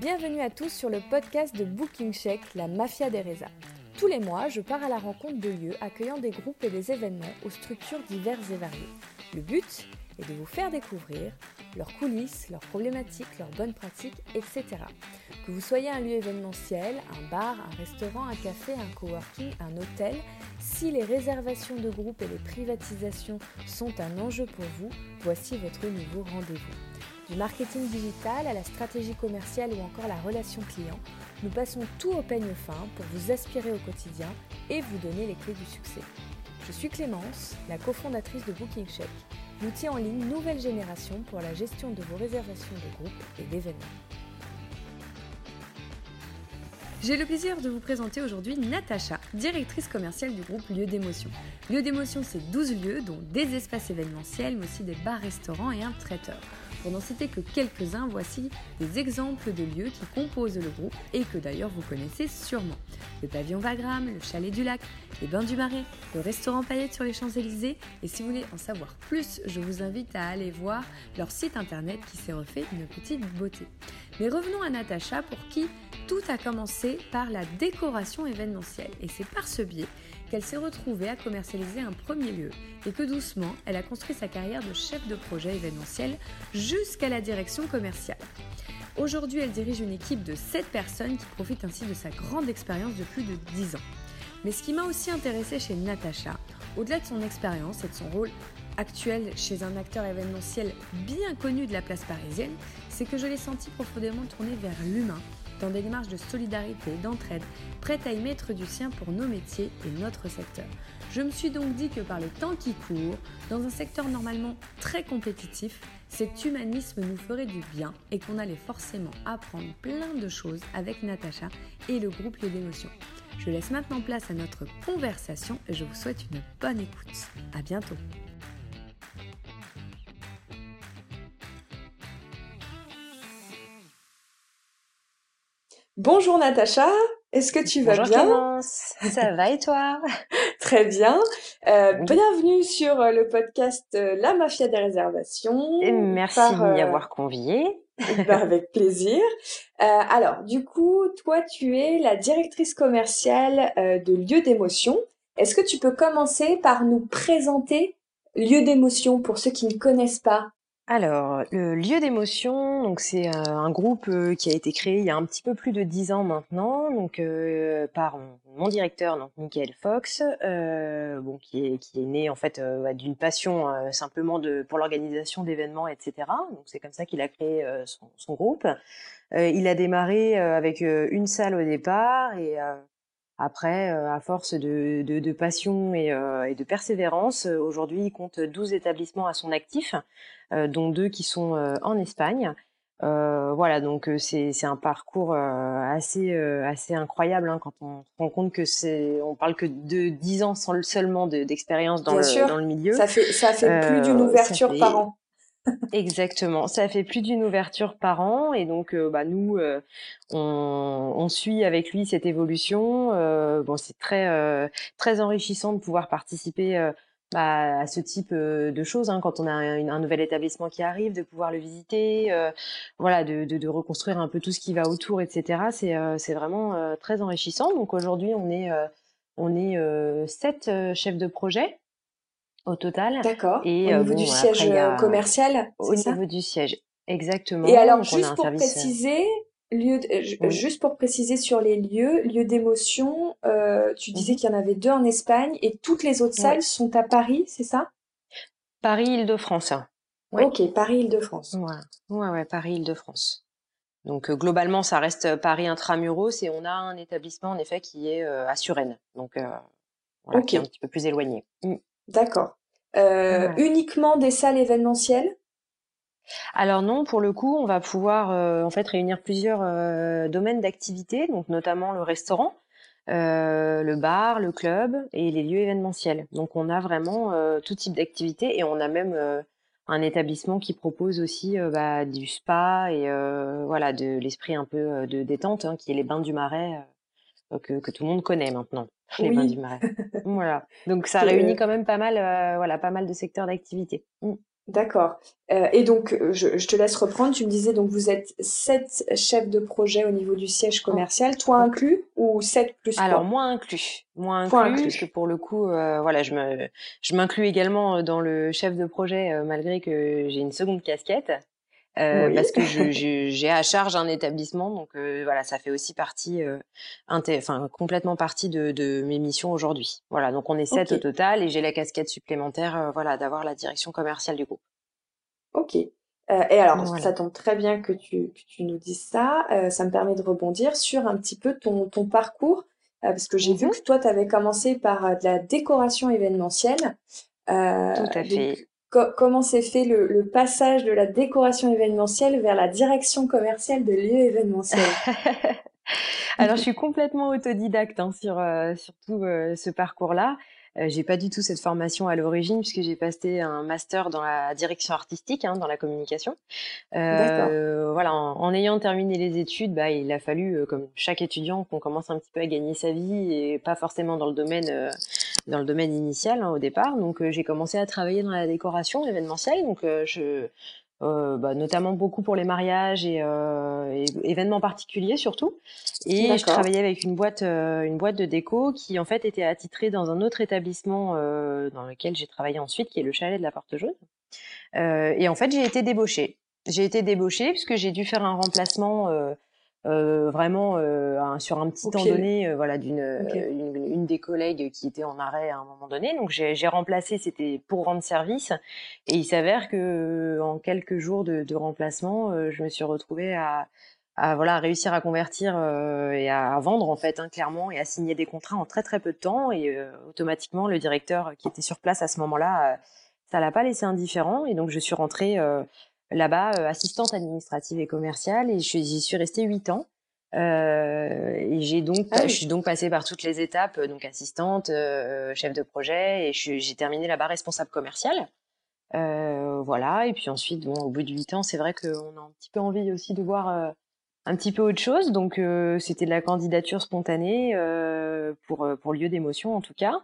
Bienvenue à tous sur le podcast de Booking Check, la mafia des résas. Tous les mois, je pars à la rencontre de lieux accueillant des groupes et des événements aux structures diverses et variées. Le but est de vous faire découvrir leurs coulisses, leurs problématiques, leurs bonnes pratiques, etc. Que vous soyez un lieu événementiel, un bar, un restaurant, un café, un coworking, un hôtel, si les réservations de groupes et les privatisations sont un enjeu pour vous, voici votre nouveau rendez-vous. Du marketing digital à la stratégie commerciale ou encore la relation client, nous passons tout au peigne fin pour vous aspirer au quotidien et vous donner les clés du succès. Je suis Clémence, la cofondatrice de Booking Check, l'outil en ligne nouvelle génération pour la gestion de vos réservations de groupes et d'événements. J'ai le plaisir de vous présenter aujourd'hui Natacha, directrice commerciale du groupe Lieu d'émotion. Lieu d'émotion, c'est 12 lieux, dont des espaces événementiels, mais aussi des bars-restaurants et un traiteur. Pour n'en citer que quelques-uns, voici des exemples de lieux qui composent le groupe et que d'ailleurs vous connaissez sûrement. Le pavillon Vagram, le chalet du lac, les bains du marais, le restaurant Paillette sur les Champs-Élysées. Et si vous voulez en savoir plus, je vous invite à aller voir leur site internet qui s'est refait une petite beauté. Mais revenons à Natacha pour qui tout a commencé par la décoration événementielle. Et c'est par ce biais qu'elle s'est retrouvée à commercialiser un premier lieu et que doucement, elle a construit sa carrière de chef de projet événementiel jusqu'à la direction commerciale. Aujourd'hui, elle dirige une équipe de 7 personnes qui profitent ainsi de sa grande expérience de plus de 10 ans. Mais ce qui m'a aussi intéressé chez Natacha, au-delà de son expérience et de son rôle actuel chez un acteur événementiel bien connu de la place parisienne, c'est que je l'ai senti profondément tourné vers l'humain dans des démarches de solidarité, d'entraide, prête à y mettre du sien pour nos métiers et notre secteur. Je me suis donc dit que par les temps qui courent, dans un secteur normalement très compétitif, cet humanisme nous ferait du bien et qu'on allait forcément apprendre plein de choses avec Natacha et le groupe Les d'émotion. Je laisse maintenant place à notre conversation et je vous souhaite une bonne écoute. À bientôt. Bonjour Natacha, est-ce que tu vas Bonjour bien Clémence, ça va et toi Très bien. Euh, bienvenue sur euh, le podcast euh, La Mafia des réservations. Et merci par, de m'y euh, avoir convié. ben, avec plaisir. Euh, alors, du coup, toi, tu es la directrice commerciale de Lieu d'émotion. Est-ce que tu peux commencer par nous présenter Lieu d'émotion pour ceux qui ne connaissent pas? Alors, le lieu d'émotion, donc c'est euh, un groupe euh, qui a été créé il y a un petit peu plus de dix ans maintenant, donc euh, par mon, directeur, donc Michael Fox, euh, bon qui est qui est né en fait bah, d'une passion simplement de pour l'organisation d'événements, etc. Donc c'est comme ça qu'il a créé son, son groupe. Il a démarré avec une salle au départ et Après, euh, à force de, de, de passion et, euh, et de persévérance, euh, aujourd'hui, il compte 12 établissements à son actif, dont deux qui sont en Espagne. Euh, voilà, donc c'est un parcours assez assez incroyable hein, quand on se rend compte que c'est on parle que de 10 ans sans- seulement de- d'expérience dans le sûr, dans le milieu. ça fait, ça fait plus d'une ouverture fait par an. Exactement, ça fait plus d'une ouverture par an et donc euh, bah, nous euh, on, on suit avec lui cette évolution. Euh, bon, c'est très euh, très enrichissant de pouvoir participer bah, à ce type de choses hein, quand on a un, nouvel établissement qui arrive, de pouvoir le visiter, voilà, de, de, de reconstruire un peu tout ce qui va autour, etc. C'est c'est vraiment très enrichissant. Donc aujourd'hui on est on est sept chefs de projet au total. D'accord. Et Au euh, niveau du bon, siège après, y euh, a commercial, au ça? niveau du siège, exactement. Et alors, Donc a juste pour service. euh, préciser, lieu de- ju- Oui. juste pour préciser sur les lieux, lieux d'émotion, euh, tu disais Mhm. qu'il y en avait deux en Espagne et toutes les autres salles sont à Paris, c'est ça? Paris-Île-de-France. Ouais. Ok, Paris-Île-de-France. Ouais, ouais, ouais, Paris-Île-de-France. Donc euh, globalement, ça reste Paris intramuros et on a un établissement en effet qui est euh, à Suresnes, donc voilà, qui est un petit peu plus éloigné. Mm. D'accord. Euh, uniquement des salles événementielles? Alors non, pour le coup, on va pouvoir euh, en fait réunir plusieurs euh, domaines d'activité, donc notamment le restaurant, euh, le bar, le club et les lieux événementiels. Donc on a vraiment tout type d'activité et on a même un établissement qui propose aussi bah, du spa et voilà de l'esprit un peu de détente, hein, qui est les bains du Marais que, que tout le monde connaît maintenant, les bains Oui, du Marais. Voilà. Donc ça que, réunit quand même pas mal, euh, voilà, pas mal de secteurs d'activité. Mm. D'accord. Euh, et donc, euh, je, te laisse reprendre. Tu me disais, donc, vous êtes sept chefs de projet au niveau du siège commercial, toi inclus, ou sept plus Alors, moi inclus. Moi inclus, parce que pour le coup, euh, voilà, je me, je m'inclus également dans le chef de projet, malgré que j'ai une seconde casquette. Euh, parce que j'ai à charge un établissement, donc euh, voilà, ça fait aussi partie, euh, enfin complètement partie de, de mes missions aujourd'hui. Voilà, donc on est sept au total et j'ai la casquette supplémentaire, voilà, d'avoir la direction commerciale du groupe. Ok. et alors, ça tombe très bien que tu, que tu nous dises ça. ça me permet de rebondir sur un petit peu ton, ton parcours, parce que j'ai vu mhm. que toi, tu avais commencé par de la décoration événementielle. Tout à fait comment s'est fait le, passage de la décoration événementielle vers la direction commerciale de lieux événementiels? Alors, je suis complètement autodidacte hein, sur, euh, tout euh, ce parcours-là. Euh, j'ai pas du tout cette formation à l'origine puisque j'ai passé un master dans la direction artistique, hein, dans la communication. Euh, voilà, en, ayant terminé les études, bah, il a fallu, euh, comme chaque étudiant, qu'on commence un petit peu à gagner sa vie et pas forcément dans le domaine, euh, dans le domaine initial hein, au départ. Donc j'ai commencé à travailler dans la décoration événementielle. Donc je euh, bah, notamment beaucoup pour les mariages et, euh, événements particuliers surtout. Et je travaillais avec une boîte, euh, une boîte de déco qui en fait était attitrée dans un autre établissement euh, dans lequel j'ai travaillé ensuite, qui est le chalet de la Porte Jaune. et en fait, j'ai été débauchée. J'ai été débauchée puisque j'ai dû faire un remplacement euh, vraiment euh, sur un petit temps donné, euh, voilà, d'une une, une, des collègues qui était en arrêt à un moment donné. Donc j'ai remplacé, c'était pour rendre service, et il s'avère que en quelques jours de, de remplacement, je me suis retrouvée à, à voilà réussir à convertir et à, vendre en fait hein, clairement et à signer des contrats en très très peu de temps. Et automatiquement le directeur qui était sur place à ce moment-là ça l'a pas laissé indifférent. Et donc je suis rentrée là-bas, euh, assistante administrative et commerciale, et j'y suis restée huit ans. Euh, et j'ai donc, ah je suis donc passée par toutes les étapes, euh, donc assistante, euh, chef de projet, et j'ai terminé là-bas responsable commercial. Euh, voilà, et puis ensuite, bon, au bout de huit ans, c'est vrai qu'on a un petit peu envie aussi de voir un petit peu autre chose. Donc, c'était de la candidature spontanée pour pour lieu d'émotion en tout cas.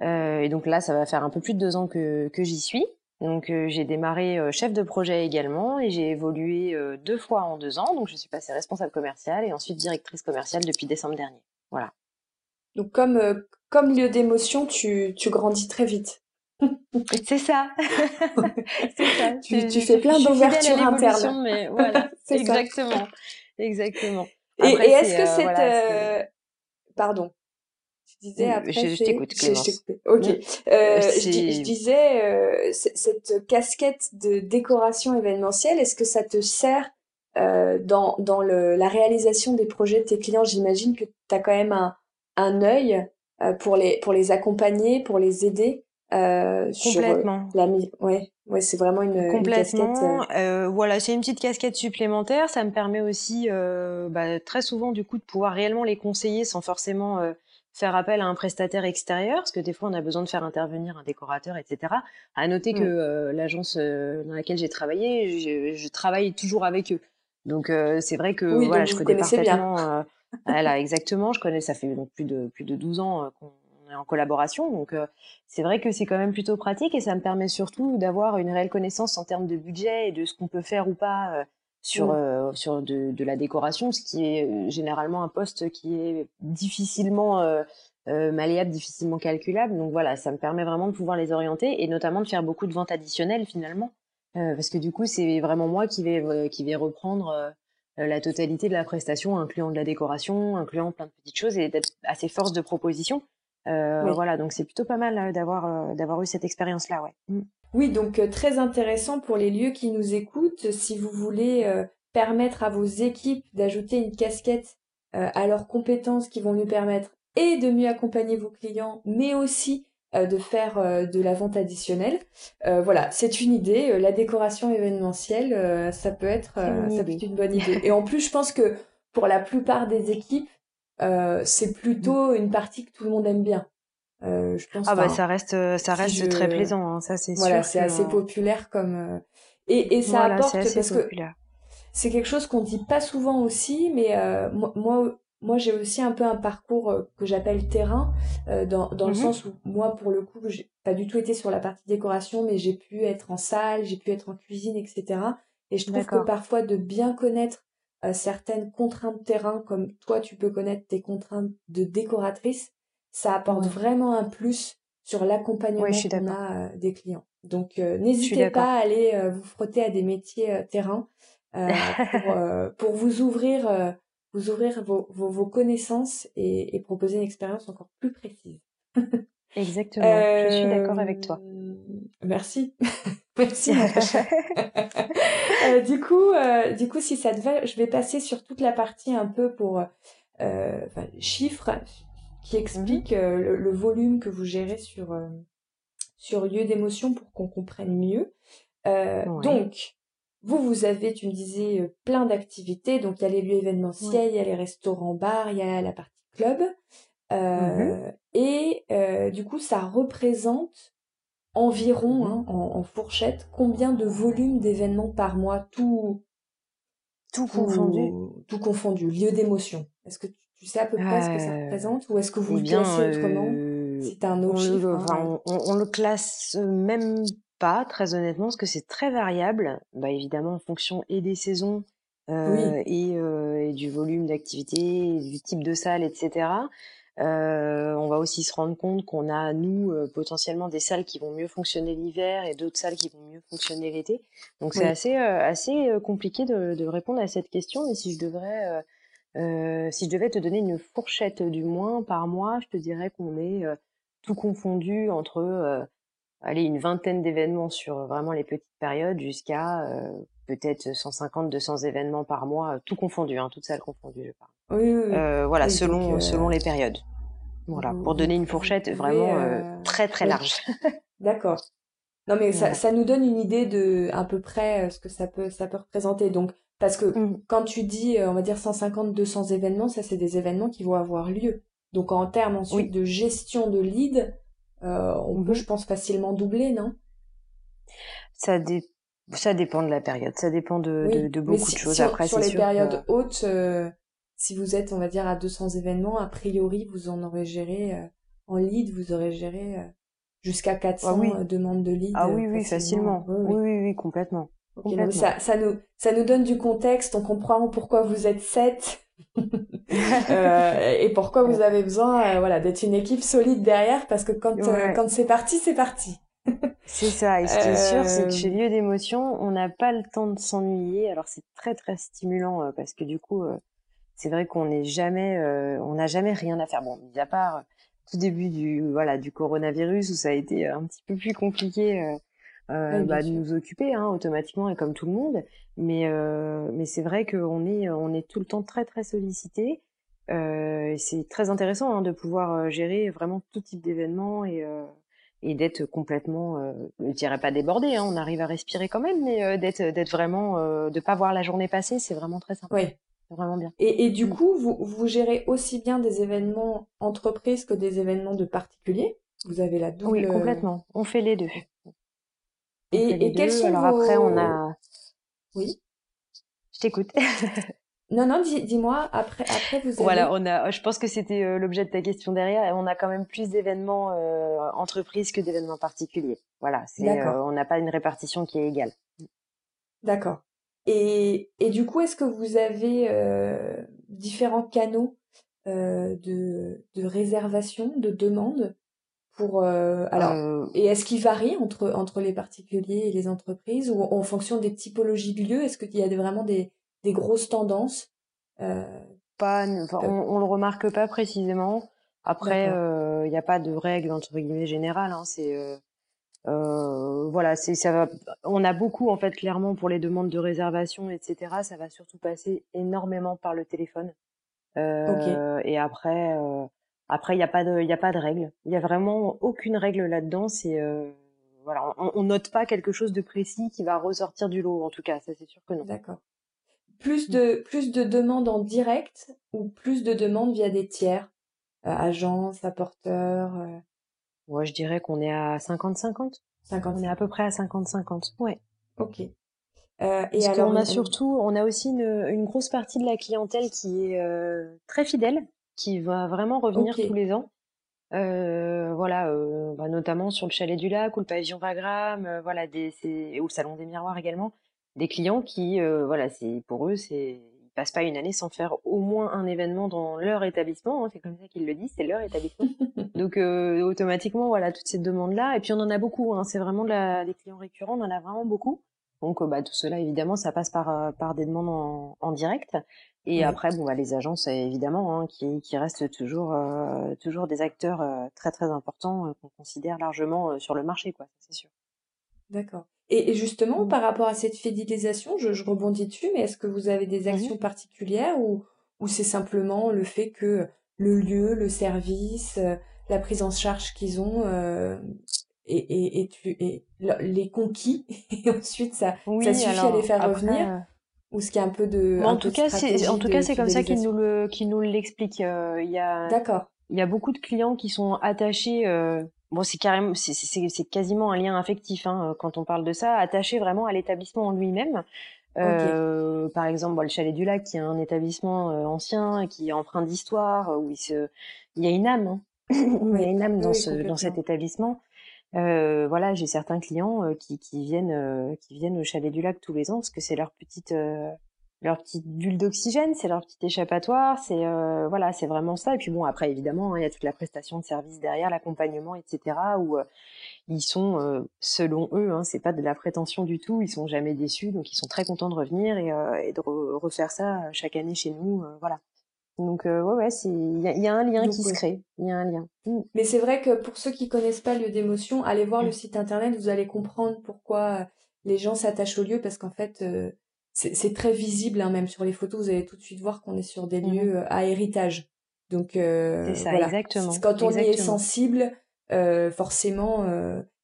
et donc là, ça va faire un peu plus de deux ans que que j'y suis. Donc euh, j'ai démarré euh, chef de projet également et j'ai évolué euh, deux fois en deux ans. Donc je suis passée responsable commerciale et ensuite directrice commerciale depuis décembre dernier. Voilà. Donc comme comme lieu d'émotion, tu, tu grandis très vite. C'est ça. c'est ça. Tu, tu, fais plein d'ouvertures internes. Mais voilà, exactement, exactement. et, est-ce que c'est, pardon, disais après. Je, t'écoute, Clémence. Ok. Euh, je, disais, euh, cette casquette de décoration événementielle, est-ce que ça te sert euh, dans, dans le, la réalisation des projets de tes clients? J'imagine que tu as quand même un, un œil euh, pour, les, pour les accompagner, pour les aider. Euh, Complètement. Sur la, ouais, ouais, c'est vraiment une, Complètement. Une casquette. Euh, voilà, c'est une petite casquette supplémentaire. Ça me permet aussi, bah, très souvent, du coup, de pouvoir réellement les conseiller sans forcément faire appel à un prestataire extérieur, parce que des fois on a besoin de faire intervenir un décorateur, etc. À noter que mm. euh, l'agence euh, dans laquelle j'ai travaillé, je, je, travaille toujours avec eux. Donc euh, c'est vrai que voilà, je connais parfaitement. voilà, exactement. Je connais, ça fait donc plus de plus de 12 ans qu'on est en collaboration, donc c'est vrai que c'est quand même plutôt pratique et ça me permet surtout d'avoir une réelle connaissance en termes de budget et de ce qu'on peut faire ou pas sur, euh, sur de, de, la décoration, ce qui est euh, généralement un poste qui est difficilement euh, euh, malléable, difficilement calculable. Donc voilà, ça me permet vraiment de pouvoir les orienter et notamment de faire beaucoup de ventes additionnelles finalement, parce que du coup c'est vraiment moi qui vais qui vais reprendre la totalité de la prestation, incluant de la décoration, incluant plein de petites choses et d'être assez force de proposition. Voilà, donc c'est plutôt pas mal d'avoir d'avoir eu cette expérience là, ouais. Mmh. Oui, donc euh, très intéressant pour les lieux qui nous écoutent. Si vous voulez euh, permettre à vos équipes d'ajouter une casquette euh, à leurs compétences qui vont nous permettre et de mieux accompagner vos clients, mais aussi de faire de la vente additionnelle. voilà, c'est une idée. la décoration événementielle, ça peut être, ça peut être une bonne idée. Et en plus, je pense que pour la plupart des équipes, c'est plutôt une partie que tout le monde aime bien. Euh, je pense. Ah bah ça reste, euh, ça reste très plaisant, hein, ça c'est voilà, c'est assez populaire comme euh, et, et ça apporte parce que c'est quelque chose qu'on dit pas souvent aussi, mais moi, moi, j'ai aussi un peu un parcours que j'appelle terrain, dans, dans le mmh sens où moi, pour le coup, pas du tout été sur la partie décoration, mais j'ai pu être en salle, j'ai pu être en cuisine, etc. Et je trouve que parfois de bien connaître euh, certaines contraintes de terrain, comme toi tu peux connaître tes contraintes de décoratrice, ça apporte vraiment un plus sur l'accompagnement qu'on a euh, des clients. Donc n'hésitez pas à aller vous frotter à des métiers terrain pour, pour vous ouvrir vous ouvrir vos, vos, connaissances et, et, proposer une expérience encore plus précise. Exactement, je suis d'accord avec toi. Euh, merci. merci euh, du coup, euh, du coup, si ça te va, je vais passer sur toute la partie un peu pour euh, chiffres qui explique mhm. le, volume que vous gérez sur sur lieu d'émotion pour qu'on comprenne mieux. Donc, vous, vous avez, tu me disais, plein d'activités. Donc, il y a les lieux événementiels, il y a les restaurants, bars, il y a la partie club. Euh, mmh et euh, du coup, ça représente environ, mmh hein, en, fourchette, combien de volume d'événements par mois, tout, tout, confondu, tout confondu, lieu d'émotion. Est-ce que tu, sais à peu près ce que ça euh, représente, ou est-ce que vous le classez autrement Si t'as un autre chiffre. Hein, on, on, le classe même pas, très honnêtement, parce que c'est très variable. Bah évidemment en fonction et des saisons. et, et, du volume d'activité, du type de salle, etc. Euh, on va aussi se rendre compte qu'on a, nous, euh, potentiellement des salles qui vont mieux fonctionner l'hiver et d'autres salles qui vont mieux fonctionner l'été. Donc c'est assez, euh, assez compliqué de, de, répondre à cette question. Mais si je devrais, si je devais te donner une fourchette du moins par mois, je te dirais qu'on est tout confondu entre allez, une vingtaine d'événements sur vraiment les petites périodes jusqu'à peut-être 150, 200 événements par mois, tout confondu, hein, toutes salles confondues, je parle. Oui, oui, euh, voilà, selon, selon les périodes. Voilà, pour donner une fourchette vraiment très très large. D'accord. Non mais ça, ça nous donne une idée de à peu près ce que ça peut ça peut représenter. Donc parce que mmh. quand tu dis on va dire 150 200 événements, ça c'est des événements qui vont avoir lieu. Donc en termes ensuite de gestion de lead, euh, on peut mmh je pense facilement doubler, non? Ça dé... ça dépend de la période, ça dépend de, de, beaucoup de choses. Après sur les périodes hautes si vous êtes, on va dire, à 200 événements, a priori, vous en aurez géré, euh, en lead, vous aurez géré euh, jusqu'à 400 ah euh, demandes de lead. Ah oui, oui, facilement. Oui, oui, oui, complètement. Ça, ça, nous, ça nous donne du contexte, on comprend pourquoi vous êtes 7 et pourquoi vous avez besoin voilà, d'être une équipe solide derrière, parce que quand, quand c'est parti, c'est parti. c'est ça, et ce qui est sûr, c'est que chez Lieu d'émotion, on n'a pas le temps de s'ennuyer. Alors c'est très très stimulant parce que du coup, c'est vrai qu'on n'est jamais, euh, on n'a jamais rien à faire. Bon, mis à part euh, tout début du voilà du coronavirus où ça a été un petit peu plus compliqué euh, euh bah, de nous occuper hein, automatiquement et comme tout le monde. Mais mais c'est vrai qu'on est on est tout le temps très très sollicité. Euh, c'est très intéressant hein, de pouvoir gérer vraiment tout type d'événements et et d'être complètement, je dirais pas débordé, hein, on arrive à respirer quand même, mais d'être d'être vraiment, de pas voir la journée passer, c'est vraiment très sympa. Oui, vraiment bien. Et, et du mm. coup, vous, vous gérez aussi bien des événements entreprises que des événements de particuliers? Vous avez la double... Oui, complètement. On fait les deux. Et, et quels sont Alors après, on a... Oui Je t'écoute. Non, non, dis-moi, après, après vous avez... Voilà, on a, je pense que c'était euh, l'objet de ta question derrière. On a quand même plus d'événements euh, entreprises que d'événements particuliers. Voilà, c'est, euh, on n'a pas une répartition qui est égale. D'accord. Et, et du coup, est-ce que vous avez euh, différents canaux euh, de, de réservation, de demande? Pour euh, alors euh. et est-ce qu'ils varient entre entre les particuliers et les entreprises ou en fonction des typologies de lieux? Est-ce qu'il y a vraiment des des grosses tendances? Euh, Pas, enfin, on, on le remarque pas précisément. Après, il n'y a pas de règle entre guillemets générale. Hein, c'est voilà, c'est ça va. On a beaucoup en fait clairement pour les demandes de réservation, etc. Ça va surtout passer énormément par le téléphone. Et après, après il n'y a pas de, il y a pas de règle. Il y a vraiment aucune règle là-dedans. C'est euh, voilà, on, on, note pas quelque chose de précis qui va ressortir du lot. En tout cas, ça c'est sûr que non. D'accord. Plus mm. de plus de demandes en direct ou plus de demandes via des tiers, euh, agences, apporteurs. Ouais, je dirais qu'on est à 50-50. 50. On est à peu près à 50-50. Ouais. Ok. Euh, et Parce alors, on a surtout, on a aussi une, une, grosse partie de la clientèle qui est euh, très fidèle, qui va vraiment revenir tous les ans. voilà, bah, notamment sur le chalet du lac ou le pavillon Vagram, voilà, des, ou le salon des miroirs également, des clients qui, voilà, c'est pour eux, c'est ils passent pas une année sans faire au moins un événement dans leur établissement. Hein, c'est comme ça qu'ils le disent, c'est leur établissement. Donc automatiquement, voilà, toutes ces demandes-là. Et puis on en a beaucoup. Hein, c'est vraiment de la, des clients récurrents, on en a vraiment beaucoup. Donc bah, tout cela, évidemment, ça passe par, par des demandes en, en direct. Et après, bon, bah, les agences, évidemment, hein, qui, qui, restent toujours, euh, toujours des acteurs euh, très très importants euh, qu'on considère largement sur le marché, quoi, c'est sûr. D'accord. Et, justement, mmh. par rapport à cette fidélisation, je, je rebondis dessus, mais est-ce que vous avez des mmh actions particulières ou, ou c'est simplement le fait que le lieu, le service, la prise en charge qu'ils ont et, et, et, tu, et, les conquis, et ensuite ça, ça suffit à les faire revenir ou ce qui est un peu de en, tout cas, c'est, en tout cas c'est comme ça qu'ils nous le qu'ils nous l'expliquent euh, il y a d'accord. il y a beaucoup de clients qui sont attachés euh, bon c'est carrément c'est, c'est, c'est quasiment un lien affectif hein, quand on parle de ça attachés vraiment à l'établissement en lui-même. Euh, par exemple bon, le chalet du lac qui est un établissement euh, ancien qui est empreint d'histoire où il se il y a une âme hein. il y a une âme dans ce dans cet établissement euh, voilà, j'ai certains clients euh, qui, viennent, euh, qui viennent au chalet du lac tous les ans parce que c'est leur petite, leur petite bulle d'oxygène, c'est leur petit échappatoire, c'est voilà, c'est vraiment ça. Et puis bon, après évidemment, hein, il y a toute la prestation de service derrière, l'accompagnement, etc. Où ils sont, selon eux, hein, c'est pas de la prétention du tout, ils sont jamais déçus, donc ils sont très contents de revenir et, et de refaire ça chaque année chez nous, voilà. Donc euh, ouais, ouais, c'est il y, a un lien qui se crée, il y a un lien. Mmh. Mais c'est vrai que pour ceux qui connaissent pas le lieu d'émotion, allez voir le mmh. site internet, vous allez comprendre pourquoi euh, les gens s'attachent au lieu parce qu'en fait euh, c'est très visible, hein, même sur les photos, vous allez tout de suite voir qu'on est sur des mmh lieux à héritage. Donc c'est ça, voilà. exactement. Quand on y est sensible, forcément,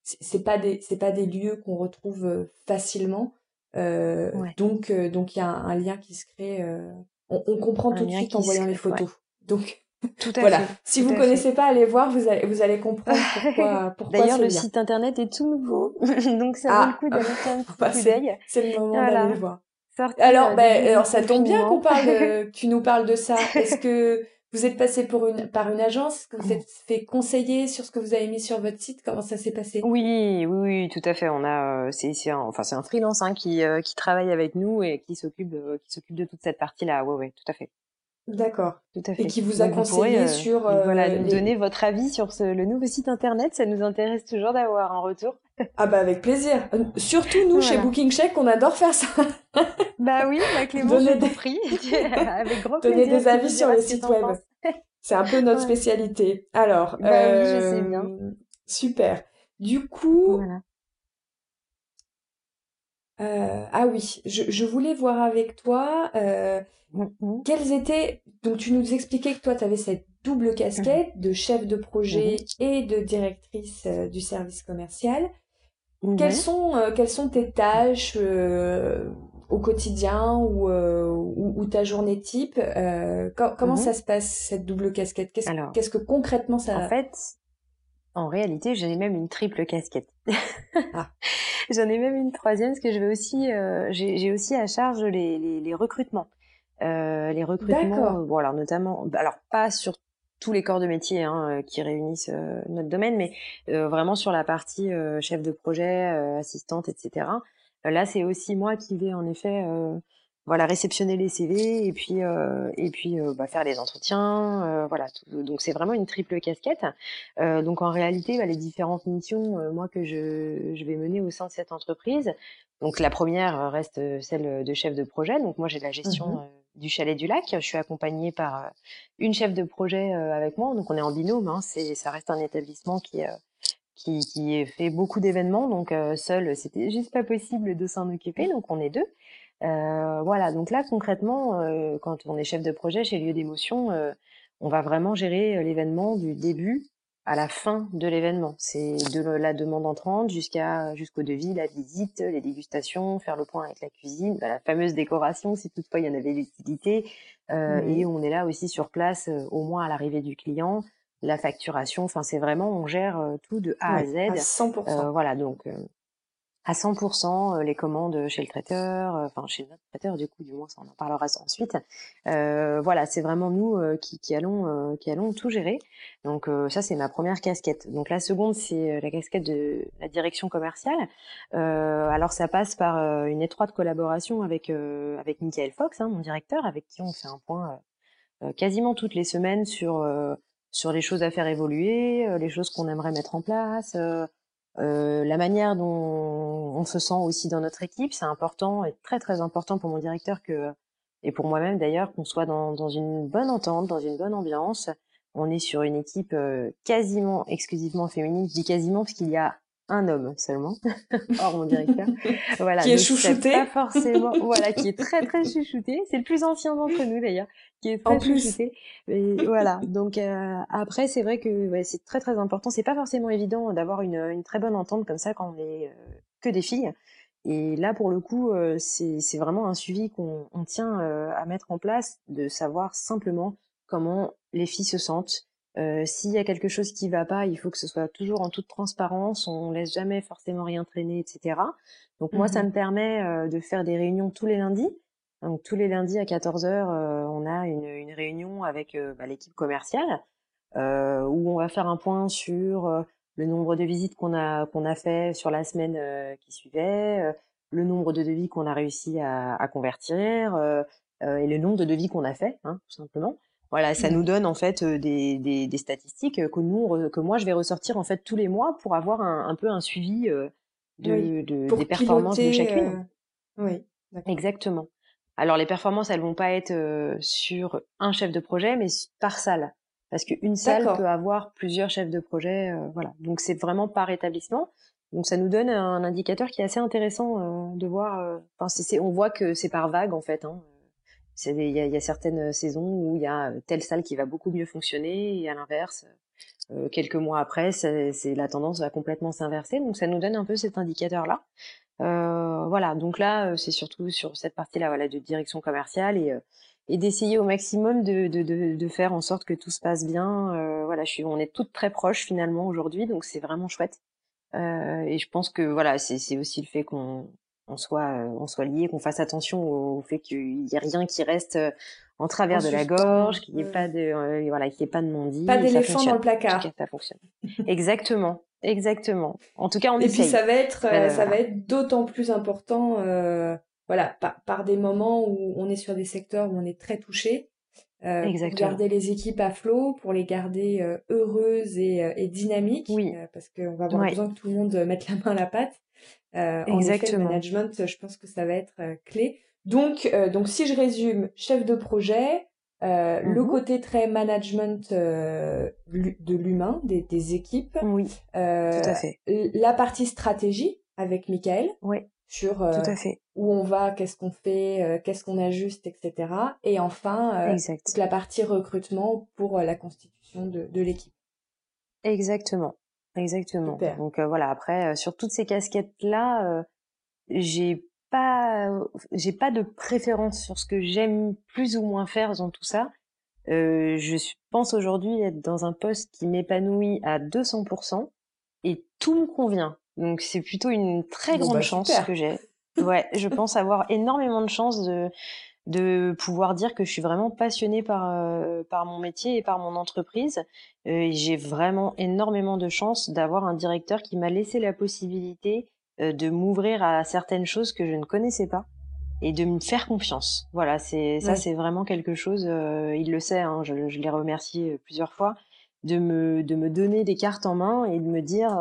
c'est pas des c'est pas des lieux qu'on retrouve facilement. Donc donc il y a un, un, lien qui se crée on, comprend tout de suite en voyant les photos. Donc tout à voilà. Si vous connaissez pas, allez voir, vous allez, vous allez comprendre pourquoi. pourquoi D'ailleurs, le site internet est tout nouveau, donc ça vaut le coup d'aller faire un bah, coup d'œil. C'est le moment d'aller le voir. alors, ben, alors ça tombe bien qu'on parle, que tu nous parles de ça. Est-ce que vous êtes passé pour une, par une agence que vous êtes fait conseiller sur ce que vous avez mis sur votre site Comment ça s'est passé? Oui, oui, oui, tout à fait. On a, euh, c'est, c'est un, enfin, c'est un freelance hein, qui, euh, qui travaille avec nous et qui s'occupe de, qui s'occupe de toute cette partie-là. Oui, oui, tout à fait. D'accord. Tout à fait. Et qui vous a conseillé euh, sur. voilà, nous donner votre avis sur ce, le nouveau site internet. Ça nous intéresse toujours d'avoir un retour. Ah bah avec plaisir. Surtout nous chez Booking Check, on adore faire ça. bah oui, avec les Donner des... prix. avec grand plaisir. Donner des avis sur les sites web. C'est un peu notre spécialité. Alors, bah, oui, je sais bien. Super. Du coup, voilà. Euh, ah oui, je, je, voulais voir avec toi euh, mm-hmm. quels étaient. Donc, tu nous expliquais que toi, tu avais cette double casquette mm-hmm. de chef de projet et de directrice euh, du service commercial. Quelles sont euh, quelles sont tes tâches euh, au quotidien ou, ou, ou, ta journée type Comment ça se passe cette double casquette? Qu'est-ce qu'est-ce que concrètement ça En fait, en réalité, j'en ai même une triple casquette. ah. J'en ai même une troisième parce que je vais aussi, euh, j'ai aussi à charge les, les, les recrutements. Euh, les recrutements, bon alors notamment, bah, alors pas sur tous les corps de métier hein, euh, qui réunissent euh, notre domaine, mais euh, vraiment sur la partie chef de projet, assistante, etc. là, c'est aussi moi qui vais en effet voilà réceptionner les CV et puis euh, et puis euh, bah, faire les entretiens euh, voilà donc c'est vraiment une triple casquette. Donc en réalité bah, les différentes missions moi que je, je vais mener au sein de cette entreprise donc la première reste celle de chef de projet. Donc moi j'ai la gestion mmh du chalet du lac. Je suis accompagnée par une chef de projet avec moi. Donc on est en binôme hein, c'est ça reste un établissement qui qui, qui fait beaucoup d'événements. Donc seul c'était juste pas possible de s'en occuper. Donc on est deux. Euh, voilà, donc là concrètement, euh, quand on est chef de projet chez Lieu d'émotion, euh, on va vraiment gérer l'événement du début à la fin de l'événement. C'est de la demande entrante jusqu'à jusqu'au devis, la visite, les dégustations, faire le point avec la cuisine, bah, la fameuse décoration si toutefois il y en avait l'utilité. Euh, Et on est là aussi sur place au moins à l'arrivée du client, la facturation. Enfin c'est vraiment on gère tout de A à Z. À 100%. voilà donc à 100% les commandes chez le traiteur, enfin chez notre traiteur du coup, du moins ça on en parlera ensuite. Euh, voilà, c'est vraiment nous qui, qui, allons qui allons tout gérer. Donc ça c'est ma première casquette. Donc la seconde c'est la casquette de la direction commerciale. alors ça passe par une étroite collaboration avec avec Michael Fox, hein, mon directeur, avec qui on fait un point quasiment toutes les semaines sur sur les choses à faire évoluer, les choses qu'on aimerait mettre en place. Euh, la manière dont on se sent aussi dans notre équipe, c'est important et très très important pour mon directeur que et pour moi-même d'ailleurs qu'on soit dans, dans, une bonne entente, dans une bonne ambiance. On est sur une équipe euh, quasiment exclusivement féminine. Je dis quasiment parce qu'il y a un homme seulement, hors mon directeur. Voilà, qui est chouchouté. Pas forcément, voilà, qui est très très chouchouté. C'est le plus ancien d'entre nous d'ailleurs, qui est très en chouchouté. voilà. Donc euh, après, c'est vrai que ouais, c'est très très important. C'est pas forcément évident d'avoir une, une, très bonne entente comme ça quand on est euh, que des filles. Et là, pour le coup, euh, c'est vraiment un suivi qu'on tient à mettre en place, de savoir simplement comment les filles se sentent, euh, S'il y a quelque chose qui va pas, il faut que ce soit toujours en toute transparence, on laisse jamais forcément rien traîner, etc. Donc moi, ça mmh me permet euh, de faire des réunions tous les lundis. Donc tous les lundis à 14 h euh, on a une, une réunion avec euh, bah, l'équipe commerciale où on va faire un point sur le nombre de visites qu'on a qu'on a fait sur la semaine qui suivait, le nombre de devis qu'on a réussi à, à convertir et le nombre de devis qu'on a fait, hein, tout simplement. Voilà, ça nous mmh. donne en fait des, des, des statistiques que nous, que moi je vais ressortir en fait tous les mois pour avoir un, un peu un suivi de, de des performances de chacune. Oui, exactement. Alors les performances, elles vont pas être sur un chef de projet, mais par salle, parce qu'une salle peut avoir plusieurs chefs de projet. voilà, donc c'est vraiment par établissement. Donc ça nous donne un indicateur qui est assez intéressant de voir. Enfin, on voit que c'est par vague en fait. Hein. Il y, a certaines saisons où il y a telle salle qui va beaucoup mieux fonctionner et à l'inverse, euh, quelques mois après, c'est la tendance va complètement s'inverser. Donc ça nous donne un peu cet indicateur-là. Euh, voilà, donc là, c'est surtout sur cette partie-là voilà, de direction commerciale et, euh, et d'essayer au maximum de, de, de, de, faire en sorte que tout se passe bien. Euh, voilà, je suis, on est toutes très proches finalement aujourd'hui, donc c'est vraiment chouette. Euh, et je pense que voilà, c'est aussi le fait qu'on on soit euh, on soit lié, qu'on fasse attention au, fait qu'il y ait rien qui reste euh, en travers de la gorge, qu'il n'y ait pas de euh, voilà, qu'il ait pas de non-dit. Pas d'éléphant dans le placard. ça fonctionne. Exactement. Exactement. En tout cas, on Et puis ça va être ça va être d'autant plus important voilà, par, par, des moments où on est sur des secteurs où on est très touché. Euh, pour garder les équipes à flot, pour les garder heureuses et, et dynamiques, oui. parce qu'on va avoir besoin que tout le monde mette la main à la pâte. Euh, Exactement. En effet, le management, je pense que ça va être euh, clé. Donc, euh, donc si je résume, chef de projet, euh, le mhm. côté très management euh, de l'humain, des, des, équipes. Oui. Euh, tout à fait. La partie stratégie avec Michael. Oui. Sur tout à fait. où on va, qu'est-ce qu'on fait, qu'est-ce qu'on ajuste, etc. Et enfin, la partie recrutement pour la constitution de, de l'équipe. Exactement. Exactement. Donc euh, voilà, après euh, sur toutes ces casquettes là, euh, j'ai pas j'ai pas de préférence sur ce que j'aime plus ou moins faire dans tout ça. je pense aujourd'hui être dans un poste qui m'épanouit à 200% et tout me convient. Donc c'est plutôt une très grande bah, chance que j'ai. Ouais, je pense avoir énormément de chance de de pouvoir dire que je suis vraiment passionnée par euh, par mon métier et par mon entreprise. Euh, j'ai vraiment énormément de chance d'avoir un directeur qui m'a laissé la possibilité euh, de m'ouvrir à certaines choses que je ne connaissais pas et de me faire confiance. Voilà, c'est ça, c'est vraiment quelque chose. il le sait, hein, je, je l'ai remercié plusieurs fois de me de me donner des cartes en main et de me dire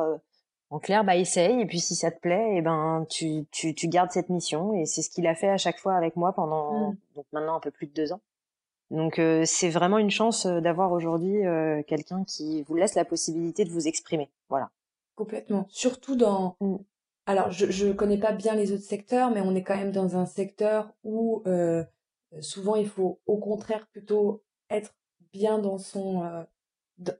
en clair, bah essaye et puis si ça te plaît, et eh ben tu, tu, tu gardes cette mission et c'est ce qu'il a fait à chaque fois avec moi pendant mmh. donc maintenant un peu plus de deux ans. Donc euh, c'est vraiment une chance euh, d'avoir aujourd'hui euh, quelqu'un qui vous laisse la possibilité de vous exprimer. Voilà. Complètement. Surtout dans. Mmh. Alors je je connais pas bien les autres secteurs, mais on est quand même dans un secteur où souvent il faut au contraire plutôt être bien dans son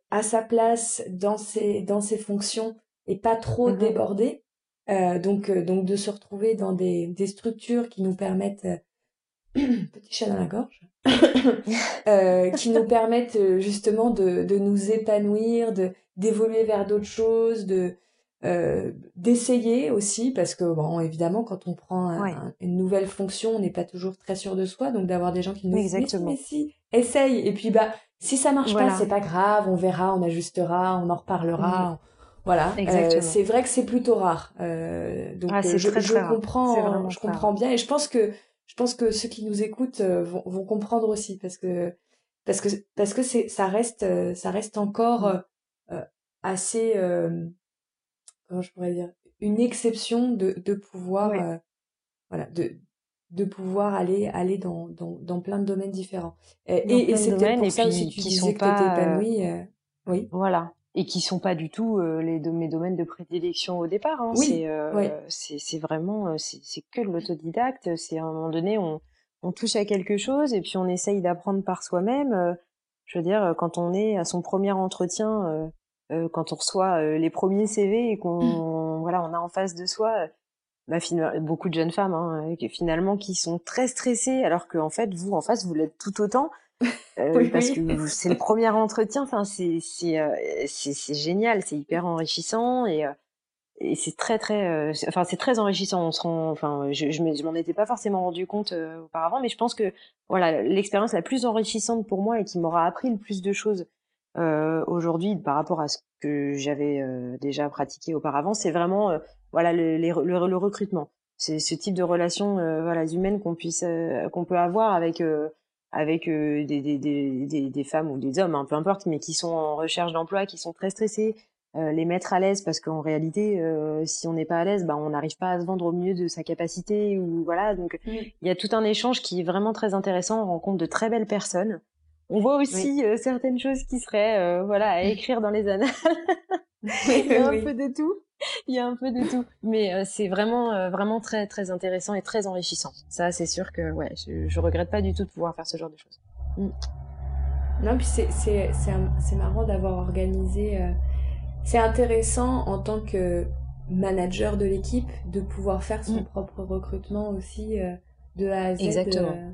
à sa place dans ses dans ses fonctions et pas trop mmh débordé. Euh, donc, euh, donc de se retrouver dans des, des structures qui nous permettent euh, petit chat dans la gorge, qui nous permettent justement de, de nous épanouir, de d'évoluer vers d'autres choses, de d'essayer aussi parce que bon évidemment quand on prend une nouvelle fonction on n'est pas toujours très sûr de soi donc d'avoir des gens qui nous disent mais, si essaye! Et puis bah si ça marche pas c'est pas grave on verra on ajustera on en reparlera mmh. Voilà euh, c'est vrai que c'est plutôt rare euh, donc ah, je, je comprends je comprends bien et je pense que je pense que ceux qui nous écoutent vont, vont comprendre aussi parce que parce que parce que c'est ça reste ça reste encore mmh. assez comment je pourrais dire, une exception de, de pouvoir, euh, voilà, de, de pouvoir aller, aller dans, dans, dans plein de domaines différents. Et, et, c'est peut-être pour ça aussi tu qui disais pas, euh, euh, oui. Voilà. Et qui sont pas du tout les, mes domaines de prédilection au départ. Hein. Oui. C'est, c'est, vraiment, c'est, que de l'autodidacte. C'est à un moment donné, on, on touche à quelque chose et puis on essaye d'apprendre par soi-même. Je veux dire, quand on est à son premier entretien euh, quand on reçoit euh, les premiers CV et qu'on mmh. voilà on a en face de soi euh, bah, beaucoup de jeunes femmes hein, finalement qui sont très stressées alors qu'en fait vous en face vous l'êtes tout autant parce que c'est le premier entretien enfin c'est c'est c'est génial c'est hyper enrichissant et et c'est très très enfin c'est très enrichissant. On se rend enfin je je m'en étais pas forcément rendu compte auparavant mais je pense que voilà l'expérience la plus enrichissante pour moi et qui m'aura appris le plus de choses euh, aujourd'hui par rapport à ce que j'avais euh, déjà pratiqué auparavant, c'est vraiment euh, voilà le, le, recrutement. C'est ce type de relation voilà humaine qu'on puisse qu'on peut avoir avec avec des, des, des, des, femmes ou des hommes, hein, peu importe, mais qui sont en recherche d'emploi, qui sont très stressés, les mettre à l'aise parce qu'en réalité, si on n'est pas à l'aise, bah, on n'arrive pas à se vendre au mieux de sa capacité ou voilà. Donc il y a tout un échange qui est vraiment très intéressant. On rencontre de très belles personnes on voit aussi euh, certaines choses qui seraient euh, voilà à écrire dans les annales. il y a un peu de tout. Il y a un peu de tout, mais euh, c'est vraiment vraiment très très intéressant et très enrichissant. Ça, c'est sûr que ouais, je, je regrette pas du tout de pouvoir faire ce genre de choses. Mm. Non, puis c'est marrant d'avoir organisé. c'est intéressant en tant que manager de l'équipe de pouvoir faire son mm. propre recrutement aussi de A à Z. Exactement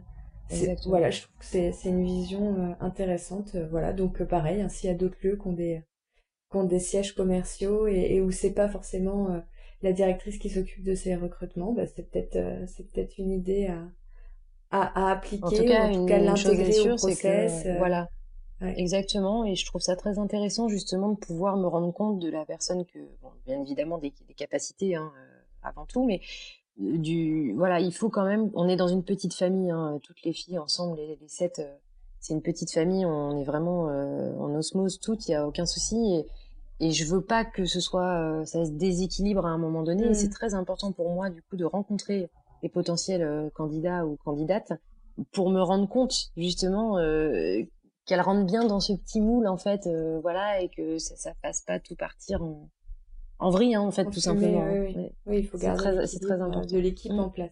voilà, je trouve que c'est une vision euh, intéressante. Euh, voilà, donc euh, pareil, hein, s'il y a d'autres lieux qui ont des, qui ont des sièges commerciaux et, et où c'est pas forcément la directrice qui s'occupe de ces recrutements, bah, c'est peut-être c'est peut-être une idée à, à, à appliquer, en tout cas, cas l'intégrer au process. Que, voilà. Exactement, et je trouve ça très intéressant justement de pouvoir me rendre compte de la personne que, bon, bien évidemment des, des capacités hein, avant tout, mais du voilà il faut quand même on est dans une petite famille hein, toutes les filles ensemble les, les sept euh, c'est une petite famille on est vraiment euh, en osmose toutes il y a aucun souci et et je veux pas que ce soit euh, ça se déséquilibre à un moment donné et c'est mmh. très important pour moi du coup de rencontrer les potentiels candidats ou candidates pour me rendre compte justement qu'elles rentrent bien dans ce petit moule en fait voilà et que ça ça fasse pas tout partir en en vrai, hein, en fait, tout simplement. Oui, oui. il faut garder c'est très important. de l'équipe en place.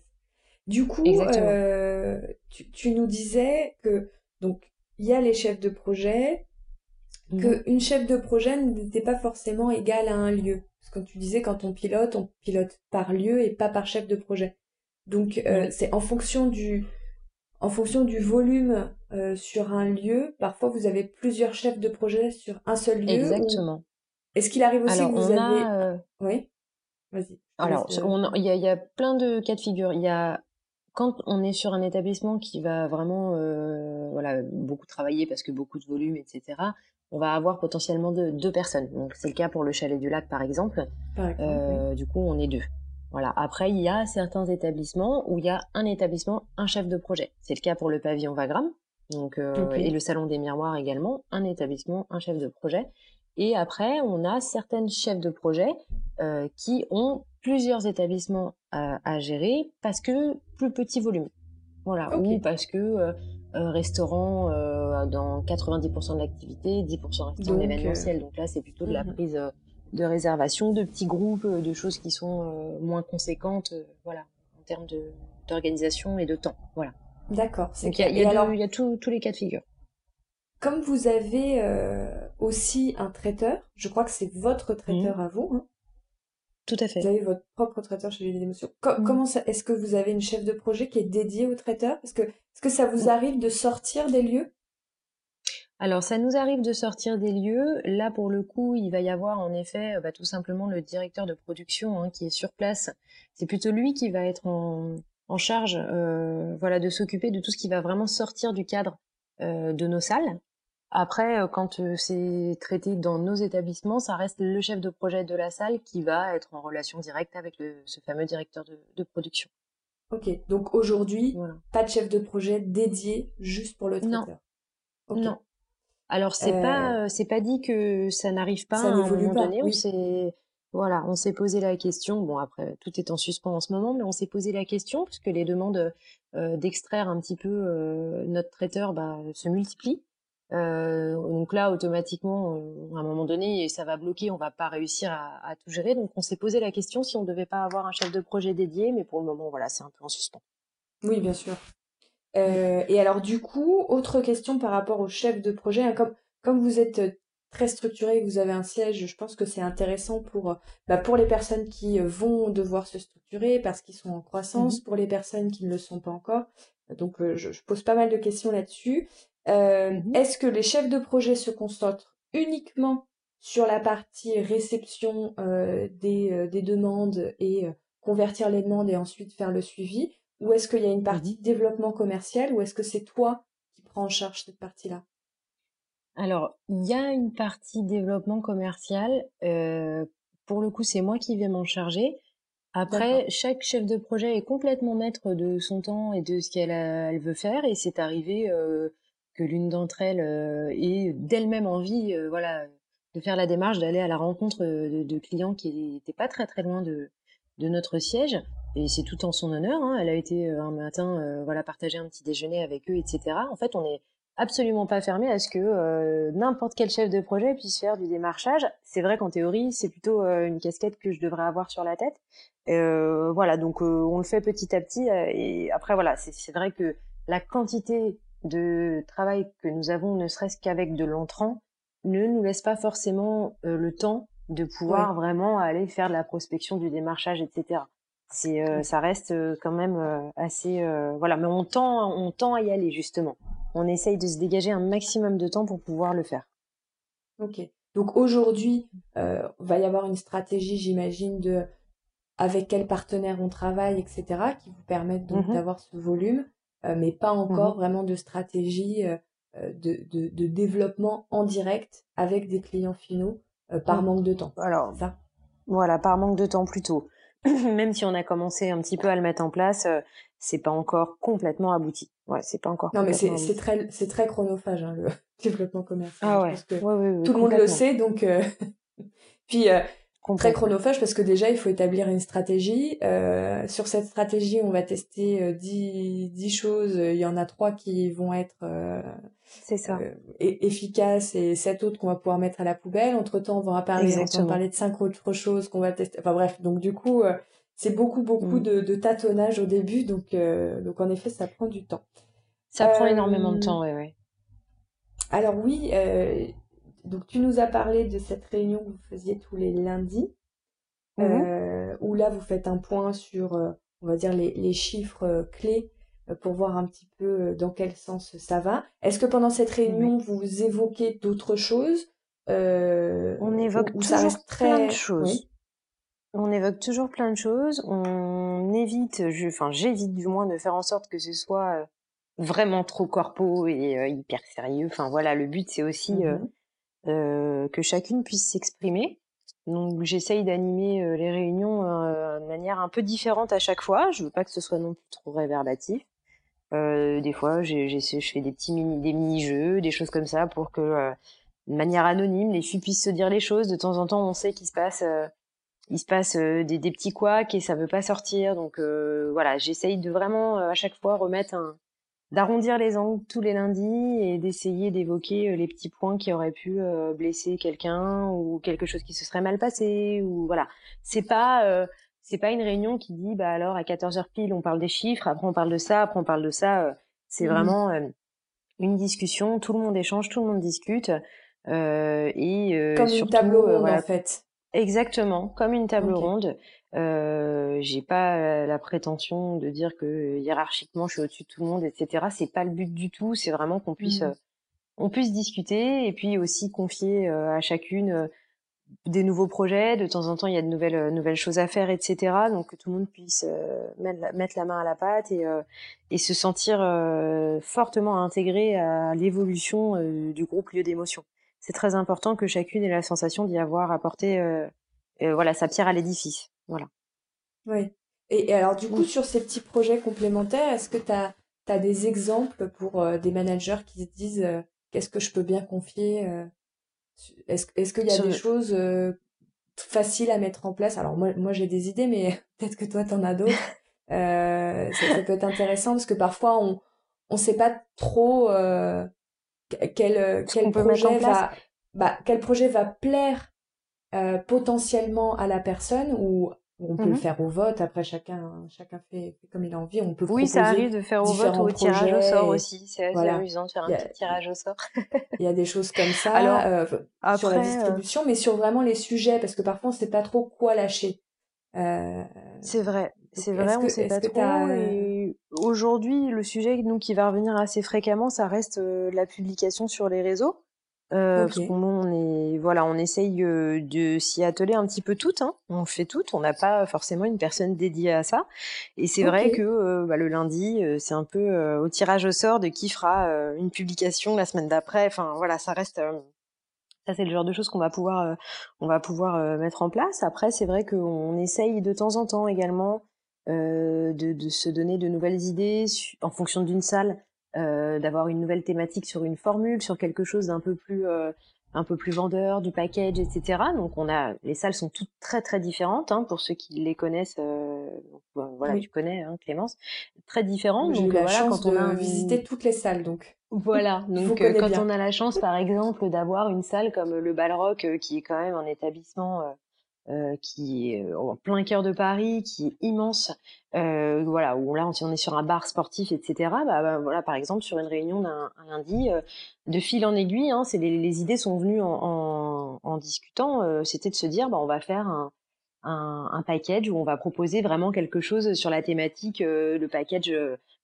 Du coup, euh, tu, tu, nous disais que donc il y a les chefs de projet, que mhm. une chef de projet n'était pas forcément égale à un lieu. Parce que tu disais, quand on pilote, on pilote par lieu et pas par chef de projet. Donc euh, c'est en fonction du en fonction du volume euh, sur un lieu. Parfois, vous avez plusieurs chefs de projet sur un seul lieu. Exactement. Est-ce qu'il arrive aussi que vous avez... Euh, oui Vas-y. Alors, il y a, y a plein de cas de figure. Il y a quand on est sur un établissement qui va vraiment voilà beaucoup travailler parce que beaucoup de volume etc on va avoir potentiellement deux, deux personnes. Donc c'est le cas pour le chalet du lac par exemple, euh, du coup on est deux. Voilà. Après il y a certains établissements où il y a un établissement un chef de projet. C'est le cas pour le pavillon Vagram donc euh, et le salon des miroirs également. Un établissement un chef de projet. Et après, on a certaines chefs de projet euh, qui ont plusieurs établissements à, à, gérer parce que plus petit volume. Voilà, ou parce que restaurant euh, dans 90% de l'activité, 10% restant l'événementiel. Donc là, c'est plutôt de la mhm. prise euh, de réservation, de petits groupes, de choses qui sont moins conséquentes, voilà, en termes d'organisation et de temps. Voilà. D'accord. Donc il y a, y a, y a tous les cas de figure. Comme vous avez euh, aussi un traiteur, je crois que c'est votre traiteur mmh. à vous. Hein. Tout à fait. Vous avez votre propre traiteur chez les émotions. Mmh. Comment ça Est-ce que vous avez une chef de projet qui est dédiée au traiteur? Est-ce que, est-ce que ça vous mmh. arrive de sortir des lieux? Alors, ça nous arrive de sortir des lieux. Là, pour le coup, il va y avoir en effet bah, tout simplement le directeur de production hein, qui est sur place. C'est plutôt lui qui va être en, charge euh, voilà, de s'occuper de tout ce qui va vraiment sortir du cadre euh, de nos salles. Après, euh, quand c'est traité dans nos établissements, ça reste le chef de projet de la salle qui va être en relation directe avec ce fameux directeur de, production. Ok, donc aujourd'hui, pas de chef de projet dédié juste pour le traiteur. Non. Non. Alors c'est pas euh, c'est pas dit que ça n'arrive pas à un moment donné. On s'est voilà, on s'est posé la question. Bon après tout est en suspens en ce moment, mais on s'est posé la question puisque les demandes euh, d'extraire un petit peu euh, notre traiteur bah, se multiplient. Donc là automatiquement à un moment donné ça va bloquer, on va pas réussir à, à tout gérer. Donc on s'est posé la question si on devait pas avoir un chef de projet dédié, mais pour le moment voilà c'est un peu en suspens. Oui bien sûr. Euh, et alors du coup, autre question par rapport au chef de projet, hein, comme, comme vous êtes euh, très structuré, vous avez un siège, je pense que c'est intéressant pour, euh, bah, pour les personnes qui vont devoir se structurer parce qu'ils sont en croissance, mmh pour les personnes qui ne le sont pas encore. Donc je, je, pose pas mal de questions là-dessus. Mmh est-ce que les chefs de projet se concentrent uniquement sur la partie réception des, des demandes et convertir les demandes et ensuite faire le suivi? Ou est-ce qu'il y a une partie mmh développement commercial ou est-ce que c'est toi qui prends en charge cette partie-là? Alors, il y a une partie développement commercial. Euh, pour le coup, c'est moi qui vais m'en charger. Après, chaque chef de projet est complètement maître de son temps et de ce qu'elle elle veut faire. Et c'est arrivé euh, que l'une d'entre elles euh, ait d'elle-même envie, voilà, de faire la démarche d'aller à la rencontre de, de clients qui n'étaient pas très très loin de, de notre siège et c'est tout en son honneur. Hein. Elle a été euh, un matin, euh, voilà, partager un petit déjeuner avec eux, etc. En fait, on n'est absolument pas fermé à ce que euh, n'importe quel chef de projet puisse faire du démarchage. C'est vrai qu'en théorie, c'est plutôt une casquette que je devrais avoir sur la tête. voilà, donc on le fait petit à petit. et après, voilà, c'est vrai que la quantité de travail que nous avons, ne serait-ce qu'avec de l'entrant, ne nous laisse pas forcément le temps de pouvoir vraiment aller faire de la prospection, du démarchage, etc c'est euh, ça reste euh, quand même euh, assez voilà. Mais on tend on tend à y aller justement. On essaye de se dégager un maximum de temps pour pouvoir le faire. Ok. Donc aujourd'hui euh, va y avoir une stratégie j'imagine de avec quel partenaire on travaille etc qui vous permettent donc mmh d'avoir ce volume mais pas mmh encore vraiment de stratégie de, de, de, développement en direct avec des clients finaux par mmh. manque de temps alors ça? voilà par manque de temps plutôt même si on a commencé un petit peu à le mettre en place, euh, c'est pas encore complètement abouti. Ouais, c'est pas encore. Non, mais c'est très c'est très chronophage hein, le développement commercial. Ah ouais. tout le monde le sait, donc. Euh... Puis euh, très chronophage parce que déjà il faut établir une stratégie. Euh, sur cette stratégie, on va tester 10, euh, 10 choses. Il y en a trois qui vont être euh, ça. efficaces et sept autres qu'on va pouvoir mettre à la poubelle. Entre temps, on va parler, on va parler de cinq autres choses qu'on va tester. Enfin bref, donc du coup, c'est beaucoup beaucoup mm. de, de, tâtonnage au début. Donc donc en effet, ça prend du temps. Ça prend énormément de temps, oui, oui. Alors oui, donc tu nous as parlé de cette réunion que vous faisiez tous les lundis, mmh euh, où là vous faites un point sur, euh, on va dire, les, les chiffres euh, clés pour voir un petit peu dans quel sens ça va. Est-ce que pendant cette réunion, vous évoquez d'autres choses On évoque toujours plein de choses. On évoque toujours plein de choses. On évite, enfin j'évite du moins de faire en sorte que ce soit vraiment trop corpo et hyper sérieux. Enfin voilà, le but c'est aussi euh, que chacune puisse s'exprimer. Donc j'essaye d'animer euh, les réunions euh, de manière un peu différente à chaque fois. Je veux pas que ce soit non plus trop réverbatif. des fois, je fais des petits mini, des mini-jeux, des choses comme ça pour que, de manière anonyme, les filles puissent se dire les choses. De temps en temps, on sait qu'il se passe, il se passe des, des, petits couacs et ça veut pas sortir. Donc voilà, j'essaye de vraiment à chaque fois remettre un, d'arrondir les angles tous les lundis et d'essayer d'évoquer euh, les petits points qui auraient pu euh, blesser quelqu'un ou quelque chose qui se serait mal passé ou voilà. C'est pas euh, c'est pas une réunion qui dit bah alors à 14 heures pile on parle des chiffres après on parle de ça après on parle de ça c'est mmh vraiment une discussion tout le monde échange tout le monde discute et comme une table ronde en fait. Exactement comme une table ronde euh, j'ai pas euh, la prétention de dire que hiérarchiquement je suis au-dessus de tout le monde, etc. C'est pas le but du tout. C'est vraiment qu'on puisse, mmh. on puisse discuter et puis aussi confier à chacune des nouveaux projets. De temps en temps, il y a de nouvelles nouvelles choses à faire, etc. Donc que tout le monde puisse mettre, la, mettre, la, main à la pâte et, et se sentir fortement intégré à l'évolution du groupe lieu d'émotion. C'est très important que chacune ait la sensation d'y avoir apporté voilà sa pierre à l'édifice. Voilà. Oui. Et, alors, du coup, sur ces petits projets complémentaires, est-ce que tu as, des exemples pour euh, des managers qui se disent euh, qu'est-ce que je peux bien confier euh, Est-ce est qu'il y a des choses faciles à mettre en place? Alors, moi, moi j'ai des idées, mais peut-être que toi, tu en as d'autres. ça, peut être intéressant parce que parfois, on ne sait pas trop quel, quel projet va, bah, quel projet va plaire potentiellement à la personne ou on peut le mmh faire au vote. Après, chacun, chacun fait, comme il a envie. On peut oui, ça arrive de faire au vote ou au tirage au sort aussi. C'est assez amusant de faire un petit tirage au sort. il y a des choses comme ça Alors, euh, sur la euh, distribution, mais sur vraiment les sujets, parce que parfois on ne sait pas trop quoi lâcher. Euh... C'est vrai. C'est vrai, on ne sait pas trop. Et aujourd'hui, le sujet nous qui va revenir assez fréquemment, ça reste euh, la publication sur les réseaux. Euh, Parce qu'on est, voilà, on essaye euh, de s'y atteler un petit peu toutes. Hein. On fait toutes. On n'a pas forcément une personne dédiée à ça. Et c'est vrai que euh, bah, le lundi, euh, c'est un peu au tirage au sort de qui fera une publication la semaine d'après. Enfin, voilà, ça reste. ça, c'est le genre de choses qu'on va pouvoir, on va pouvoir mettre en place. Après, c'est vrai qu'on essaye de temps en temps également de, de, se donner de nouvelles idées en fonction d'une salle euh, d'avoir une nouvelle thématique sur une formule, sur quelque chose d'un peu plus euh, un peu plus vendeur, du package, etc. Donc on a les salles sont toutes très très différentes hein, pour ceux qui les connaissent. Euh, voilà, tu connais hein, Clémence, très différentes. J'ai eu la chance quand on a visité toutes les salles, donc. Voilà, donc quand on a la chance, par exemple, d'avoir une salle comme le Balrock, qui est quand même un établissement euh, qui est euh, en plein cœur de Paris, qui est immense, euh, voilà, où là on est sur un bar sportif, etc. Bah, bah, voilà, par exemple sur une réunion d'un lundi, de fil en aiguille, hein, c'est les, idées sont venues en, discutant. C'était de se dire, bah, on va faire un, un, un, package où on va proposer vraiment quelque chose sur la thématique, le package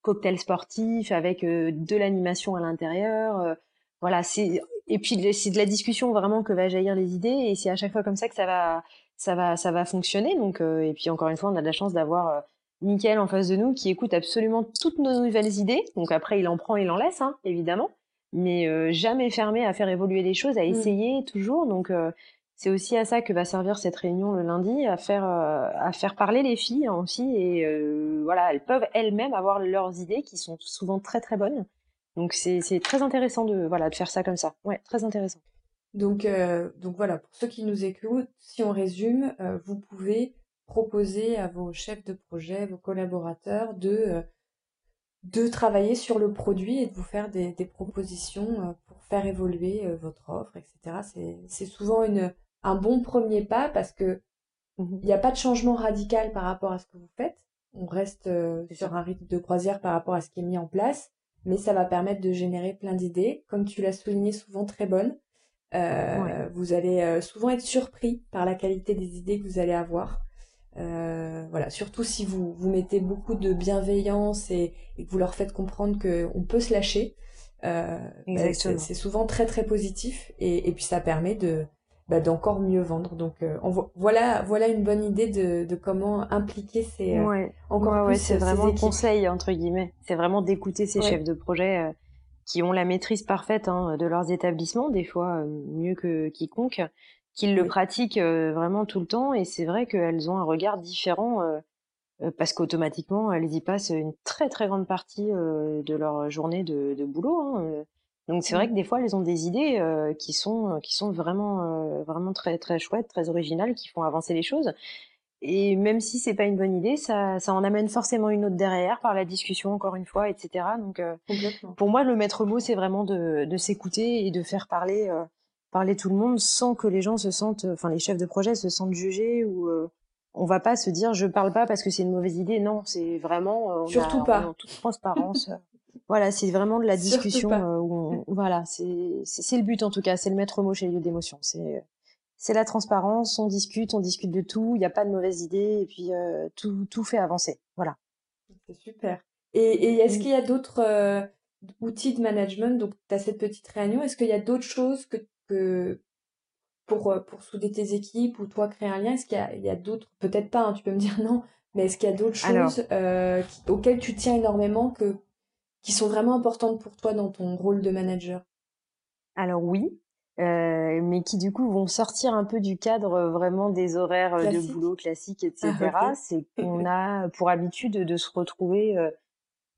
cocktail sportif avec de l'animation à l'intérieur. voilà, c'est et puis c'est de la discussion vraiment que va jaillir les idées et c'est à chaque fois comme ça que ça va ça va, ça va fonctionner. Donc, euh, et puis encore une fois, on a de la chance d'avoir euh, Mickaël en face de nous qui écoute absolument toutes nos nouvelles idées. Donc après, il en prend, il en laisse, hein, évidemment, mais euh, jamais fermé à faire évoluer les choses, à mm. essayer toujours. Donc c'est aussi à ça que va servir cette réunion le lundi, à faire à faire parler les filles aussi. Et voilà, elles peuvent elles-mêmes avoir leurs idées qui sont souvent très très bonnes. Donc c'est très intéressant de voilà de faire ça comme ça. Ouais, très intéressant. Donc, euh, donc voilà, pour ceux qui nous écoutent, si on résume, euh, vous pouvez proposer à vos chefs de projet, vos collaborateurs de, euh, de travailler sur le produit et de vous faire des, des propositions pour faire évoluer votre offre, etc. C'est souvent une, un bon premier pas parce que mmh il n'y a pas de changement radical par rapport à ce que vous faites. On reste sur un rythme de croisière par rapport à ce qui est mis en place, mais ça va permettre de générer plein d'idées, comme tu l'as souligné souvent très bonnes. Euh, vous allez euh, souvent être surpris par la qualité des idées que vous allez avoir. Euh, voilà, surtout si vous vous mettez beaucoup de bienveillance et, que vous leur faites comprendre qu'on peut se lâcher. Euh, bah, c'est souvent très très positif et, et puis ça permet de bah, d'encore mieux vendre. Donc voilà voilà une bonne idée de, de comment impliquer ces encore plus. c'est vraiment le conseil entre guillemets. C'est vraiment d'écouter ces chefs de projet qui ont la maîtrise parfaite hein, de leurs établissements, des fois euh, mieux que quiconque, qu'ils le pratiquent euh, vraiment tout le temps. Et c'est vrai qu'elles ont un regard différent euh, parce qu'automatiquement, elles y passent une très très grande partie de leur journée de, de boulot. Hein. Donc c'est vrai que des fois, elles ont des idées qui sont qui sont vraiment vraiment très très chouettes, très originales, qui font avancer les choses. Et même si c'est pas une bonne idée, ça, ça en amène forcément une autre derrière par la discussion encore une fois, etc. Donc, euh, pour moi, le maître mot, c'est vraiment de, de s'écouter et de faire parler, euh, parler tout le monde sans que les gens se sentent, enfin les chefs de projet se sentent jugés ou euh, on va pas se dire je parle pas parce que c'est une mauvaise idée. Non, c'est vraiment surtout pas en toute transparence. voilà, c'est vraiment de la discussion où voilà, c'est c'est le but en tout cas, c'est le maître mot chez Lieu d'émotion. C'est c'est la transparence, on discute, on discute de tout, il n'y a pas de mauvaises idées, et puis euh, tout, tout fait avancer. Voilà. C'est super. Et, et est-ce qu'il y a d'autres euh, outils de management, donc tu as cette petite réunion, est-ce qu'il y a d'autres choses que, que pour, pour souder tes équipes ou toi créer un lien? Est-ce qu'il y a, il y a d'autres, peut-être pas, hein, tu peux me dire non, mais est-ce qu'il y a d'autres choses auxquelles tu tiens énormément que, qui sont vraiment importantes pour toi dans ton rôle de manager? Alors oui, euh, mais qui du coup vont sortir un peu du cadre euh, vraiment des horaires euh, de boulot classiques, etc. Ah, C'est qu'on a pour habitude de se retrouver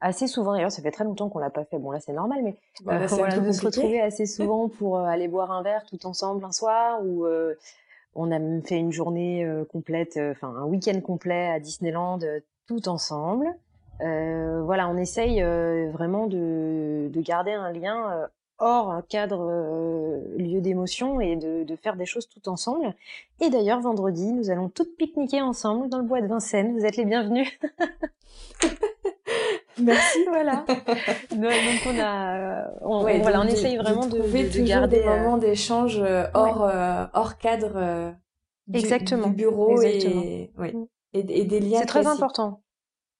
assez souvent. D'ailleurs, ça fait très longtemps qu'on l'a pas fait. Bon là, c'est normal, mais voilà, voilà de se retrouver assez souvent pour aller boire un verre tout ensemble un soir ou on a même fait une journée complète, enfin un week-end complet à Disneyland tout ensemble. voilà, on essaye vraiment de, de, garder un lien hors un cadre euh, lieu d'émotion et de, de, faire des choses tout ensemble. Et d'ailleurs, vendredi, nous allons toutes pique-niquer ensemble dans le bois de Vincennes. Vous êtes les bienvenus. Merci, voilà. donc, on a, on, voilà, on essaye vraiment de, de, garder des euh, moments d'échange euh, hors hors cadre du, Exactement. du bureau Et, ouais, mm. et, et, des liens. C'est très important.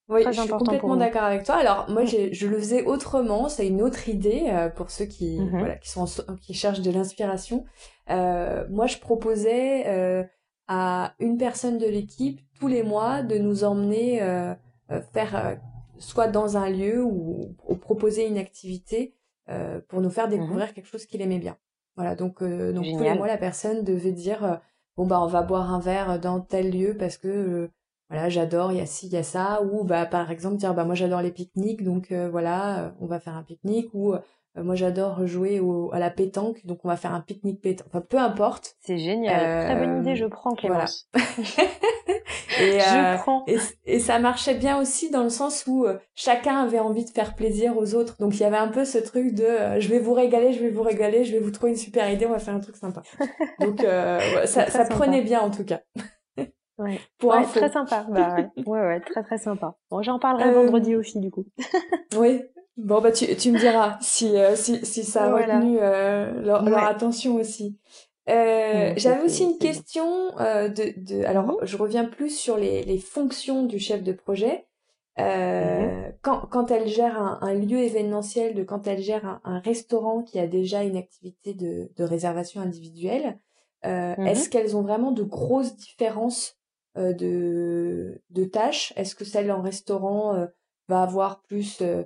Oui, je suis complètement d'accord avec toi. Alors moi, mm. je le faisais autrement. C'est une autre idée euh, pour ceux qui mm-hmm. voilà qui sont qui cherchent de l'inspiration. Euh, moi, je proposais euh, à une personne de l'équipe tous les mois de nous emmener euh, euh faire euh, soit dans un lieu ou, ou proposer une activité pour nous faire mm-hmm. découvrir quelque chose qu'il aimait bien. Voilà, donc donc tous les mois, la personne devait dire bon bah on va boire un verre dans tel lieu parce que voilà j'adore il y a ci il y a ça ou bah par exemple dire bah moi j'adore les pique-niques donc euh, voilà euh, on va faire un pique-nique ou euh, moi j'adore jouer au, à la pétanque donc on va faire un pique-nique pétanque. Enfin peu importe. C'est génial. Très bonne idée je prends Clémence. et, je prends. et, et, ça marchait bien aussi dans le sens où chacun avait envie de faire plaisir aux autres. Donc il y avait un peu ce truc de je vais vous régaler je vais vous régaler je vais vous trouver une super idée on va faire un truc sympa. Donc ça, ça prenait bien en tout cas Ouais. Pour ouais, très sympa. Bah ouais. ouais, ouais, très très sympa. Bon, j'en parlerai euh... vendredi aussi du coup. oui. Bon bah tu, tu me diras si euh, si, si ça a retenu euh, leur, leur, attention aussi. Euh, J'avais aussi une question euh, de, de alors mhm. je reviens plus sur les, les fonctions du chef de projet. Euh, mhm. quand, quand elle gère un, un, lieu événementiel, de quand elle gère un, un, restaurant qui a déjà une activité de, de réservation individuelle, euh, mhm. est-ce qu'elles ont vraiment de grosses différences de, de tâches Est-ce que celle en restaurant euh, va avoir plus euh,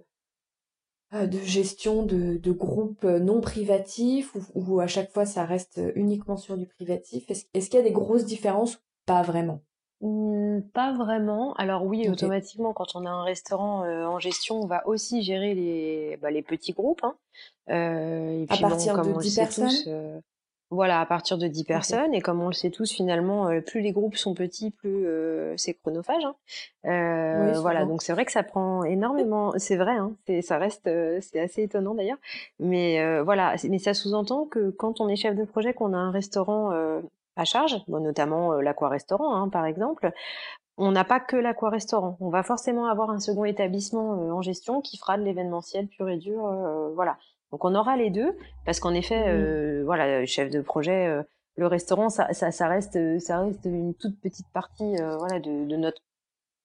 de gestion de, de groupes non privatifs ou, à chaque fois ça reste uniquement sur du privatif? Est-ce qu'il y a des grosses différences Pas vraiment? Mmh, pas vraiment. Alors oui, automatiquement, quand on a un restaurant en gestion, on va aussi gérer les, bah, les petits groupes. Hein. et puis, à partir de 10 personnes? Voilà, à partir de 10 personnes. Et comme on le sait tous, finalement, euh, plus les groupes sont petits, plus euh, c'est chronophage. Hein. Euh, voilà, donc c'est vrai que ça prend énormément. C'est vrai, hein, ça reste, c'est assez étonnant d'ailleurs. Mais voilà, mais ça sous-entend que quand on est chef de projet, qu'on a un restaurant à charge, bon, notamment l'aqua-restaurant, hein, par exemple, on n'a pas que l'aqua-restaurant. On va forcément avoir un second établissement en gestion qui fera de l'événementiel pur et dur. voilà. Donc on aura les deux parce qu'en effet, mmh. euh, voilà, chef de projet, euh, le restaurant, ça, ça, ça, reste, ça reste une toute petite partie, euh, voilà, de, de notre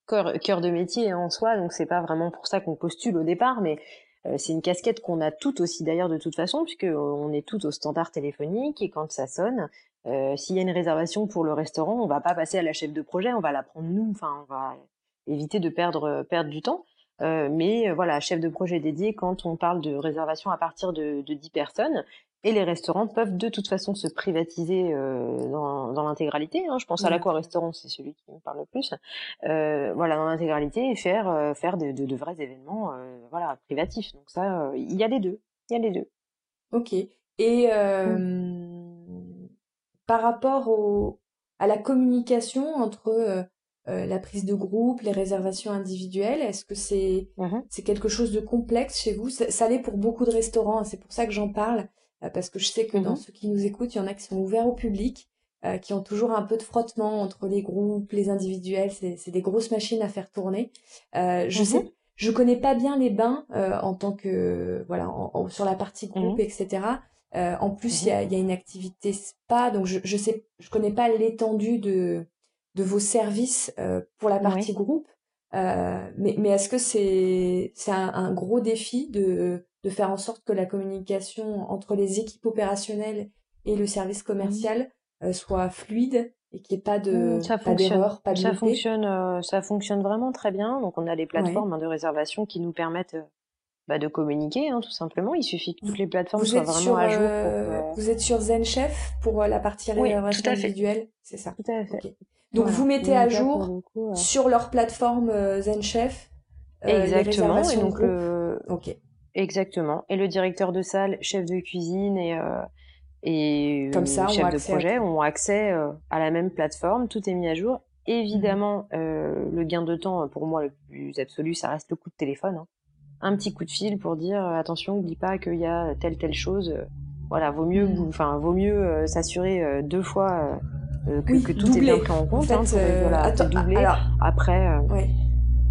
cœur, cœur de métier en soi. Donc c'est pas vraiment pour ça qu'on postule au départ, mais c'est une casquette qu'on a toutes aussi d'ailleurs de toute façon, puisque on est toutes au standard téléphonique et quand ça sonne, s'il y a une réservation pour le restaurant, on va pas passer à la chef de projet, on va la prendre nous. Enfin, on va éviter de perdre perdre du temps. Euh, mais euh, voilà, chef de projet dédié quand on parle de réservation à partir de, de 10 personnes. Et les restaurants peuvent de toute façon se privatiser euh, dans, dans l'intégralité. Hein. Je pense à l'aqua-restaurant, c'est celui qui me parle le plus. Euh, voilà, dans l'intégralité et faire euh, faire de, de, de, vrais événements, euh, voilà, privatifs. Donc ça, il y a les deux. Il y a les deux. Ok. Et mmh. par rapport au, à la communication entre euh, la prise de groupe, les réservations individuelles Est-ce que c'est mmh c'est quelque chose de complexe chez vous? Ça, l'est pour beaucoup de restaurants, hein, c'est pour ça que j'en parle, euh, parce que je sais que dans mmh ceux qui nous écoutent, il y en a qui sont ouverts au public, euh, qui ont toujours un peu de frottement entre les groupes, les individuels, c'est des grosses machines à faire tourner. je mmh sais, je connais pas bien les bains en tant que voilà sur la partie groupe, etc. en plus, il y, a, y, a, une activité spa, donc je, je sais, je connais pas l'étendue de de vos services euh, pour la partie groupe. Euh, mais mais est-ce que c'est c'est un, gros défi de de faire en sorte que la communication entre les équipes opérationnelles et le service commercial mmh. soit fluide et qu'il n'y ait pas de mmh, pas d'erreur, pas de ça fonctionne, ça fonctionne vraiment très bien. Donc on a des plateformes hein, de réservation qui nous permettent bah, de communiquer, hein, tout simplement. Il suffit que toutes les plateformes soient vraiment à jour. Euh, vous êtes sur ZenChef pour euh, la partie réservation individuelle, c'est ça? Tout à fait. Donc vous mettez à jour sur leur plateforme ZenChef. Euh, Exactement. et donc ok. Exactement. Et le directeur de salle, chef de cuisine et et Comme ça, chef de projet ont accès à la même plateforme. Tout est mis à jour. Évidemment, mmh. le gain de temps pour moi le plus absolu, ça reste le coup de téléphone. Hein un petit coup de fil pour dire euh, attention, n'oublie pas qu'il y a telle telle chose. Euh, voilà, vaut mieux, mm. enfin, vaut mieux euh, s'assurer deux fois que, tout est bien pris en compte. En fait, hein, doubler. Alors, après.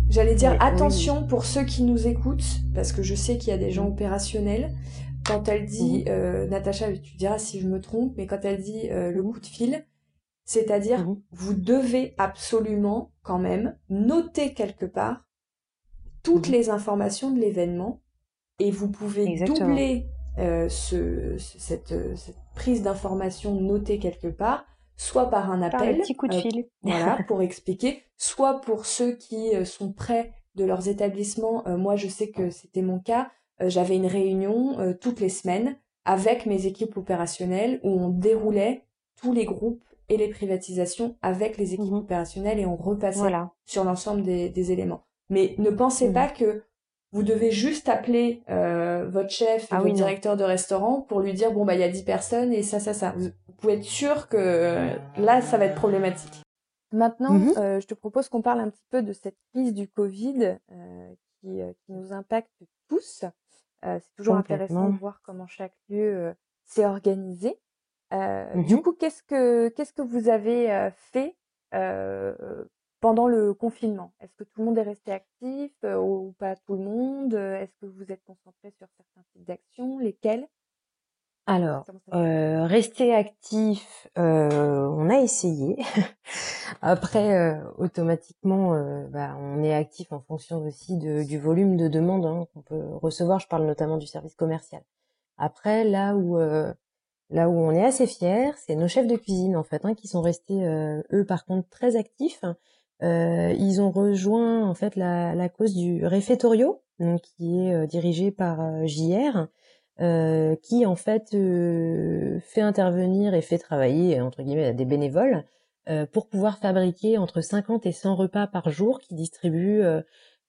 J'allais dire attention pour ceux qui nous écoutent, parce que je sais qu'il y a des gens opérationnels. Quand elle dit, mm-hmm. Natacha, tu diras si je me trompe, mais quand elle dit le coup de fil, c'est-à-dire mm-hmm. vous devez absolument quand même noter quelque part toutes mmh. les informations de l'événement et vous pouvez doubler euh, ce, cette, cette, prise d'information notée quelque part, soit par un appel, un petit coup de euh, fil, voilà, pour expliquer, soit pour ceux qui euh, sont près de leurs établissements. moi, je sais que c'était mon cas. J'avais une réunion toutes les semaines avec mes équipes opérationnelles où on déroulait tous les groupes et les privatisations avec les équipes mmh opérationnelles et on repassait sur l'ensemble des, des éléments. Mais ne pensez pas que vous devez juste appeler euh, votre chef et ah votre directeur de restaurant pour lui dire bon bah il y a 10 personnes et ça ça ça. Vous pouvez être sûr que euh, là ça va être problématique. Maintenant, mhm. euh, je te propose qu'on parle un petit peu de cette crise du Covid qui, qui, nous impacte tous. c'est toujours intéressant de voir comment chaque lieu s'est organisé. Mhm. Du coup, qu'est-ce que qu'est-ce que vous avez fait pendant le confinement? Est-ce que tout le monde est resté actif euh, ou pas tout le monde? Est-ce que vous êtes concentré sur certains types d'actions? Lesquelles? Alors, euh, rester actif, euh, on a essayé. Après, euh, automatiquement, euh, bah, on est actif en fonction aussi de, du volume de demandes hein, qu'on peut recevoir. Je parle notamment du service commercial. Après, là où là où on est assez fiers, c'est nos chefs de cuisine en fait, hein, qui sont restés eux par contre très actifs. Euh, ils ont rejoint en fait la, la cause du réfectorio, donc qui est euh, dirigé par euh, JR, euh, qui en fait fait intervenir et fait travailler entre guillemets des bénévoles pour pouvoir fabriquer entre 50 et 100 repas par jour qui distribuent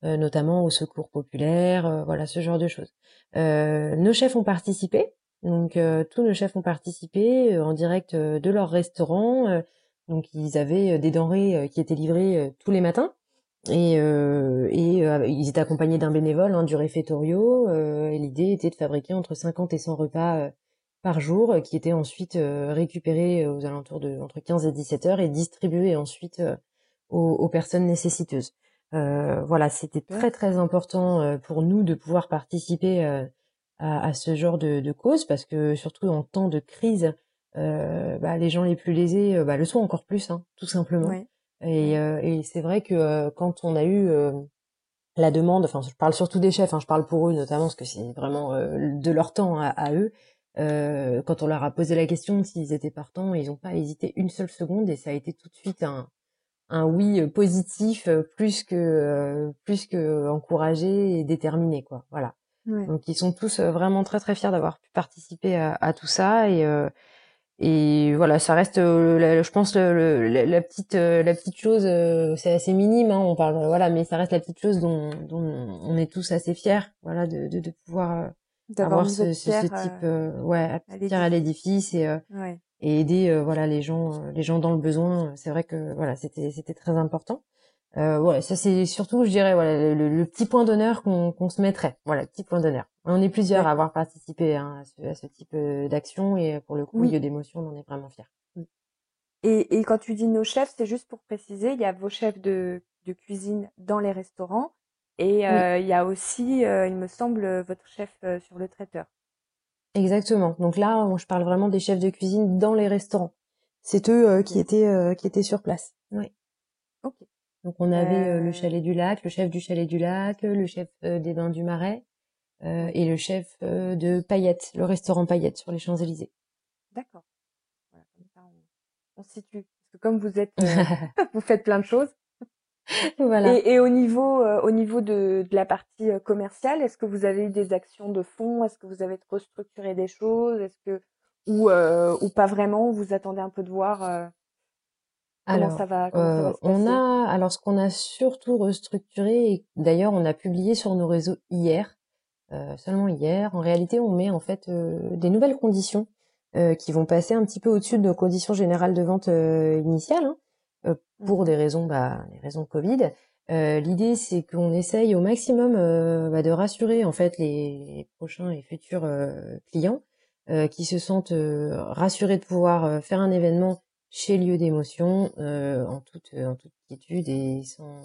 notamment au secours populaire, voilà ce genre de choses. nos chefs ont participé, donc tous nos chefs ont participé en direct de leur restaurant. Donc ils avaient euh, des denrées euh, qui étaient livrées euh, tous les matins et, et ils étaient accompagnés d'un bénévole hein, du réfectorio et l'idée était de fabriquer entre 50 et 100 repas par jour qui étaient ensuite récupérés aux alentours de entre 15 et 17 heures et distribués ensuite aux, personnes nécessiteuses. voilà, c'était très très important pour nous de pouvoir participer à, à, ce genre de, de cause parce que surtout en temps de crise, bah, les gens les plus lésés euh, bah, le sont encore plus, hein, tout simplement. Et, euh, et c'est vrai que quand on a eu la demande, enfin je parle surtout des chefs, hein, je parle pour eux notamment parce que c'est vraiment de leur temps à, eux. quand on leur a posé la question s'ils étaient partants, ils n'ont pas hésité une seule seconde et ça a été tout de suite un, un oui positif plus que plus que encouragé et déterminé quoi. Voilà. Donc ils sont tous vraiment très très fiers d'avoir pu participer à, à tout ça et et voilà ça reste euh, je pense le, la, petite euh, la petite chose euh, c'est assez minime hein, on parle voilà mais ça reste la petite chose dont, dont on est tous assez fiers voilà de, de, de pouvoir avoir ce, ce, type ouais pierre à l'édifice et et aider voilà les gens les gens dans le besoin c'est vrai que voilà c'était c'était très important euh, voilà, ça c'est surtout, je dirais, voilà, le, petit point d'honneur qu'on se mettrait. Voilà, petit point d'honneur. On est plusieurs à avoir participé hein, à, ce, type euh, d'action et pour le coup, oui. lieu d'émotion, on en est vraiment fiers. Et, et, quand tu dis nos chefs, c'est juste pour préciser, il y a vos chefs de, de cuisine dans les restaurants et euh, il y a aussi, euh, il me semble, votre chef sur le traiteur. Exactement. Donc là, je parle vraiment des chefs de cuisine dans les restaurants. C'est eux qui étaient qui étaient sur place. Oui. Ok. Donc on avait le chalet du lac, le chef du chalet du lac, le chef des bains du Marais, et le chef de Payette, le restaurant Payette sur les Champs-Élysées. D'accord. Voilà, comme ça on, se situe. Parce que comme vous êtes, vous faites plein de choses. voilà. Et, et au niveau, au niveau de, de la partie commerciale, est-ce que vous avez eu des actions de fond? Est-ce que vous avez restructuré des choses? Est-ce que ou ou pas vraiment? Vous attendez un peu de voir alors, ça va, euh, on a alors ce qu'on a surtout restructuré d'ailleurs on a publié sur nos réseaux hier, euh, seulement hier. En réalité, on met en fait euh, des nouvelles conditions qui vont passer un petit peu au-dessus de nos conditions générales de vente initiales hein, pour des raisons, bah, des raisons Covid. L'idée, c'est qu'on essaye au maximum bah, de rassurer en fait les prochains et futurs clients qui se sentent rassurés de pouvoir faire un événement chez lieu d'émotion euh, en toute en toute quiétude et sans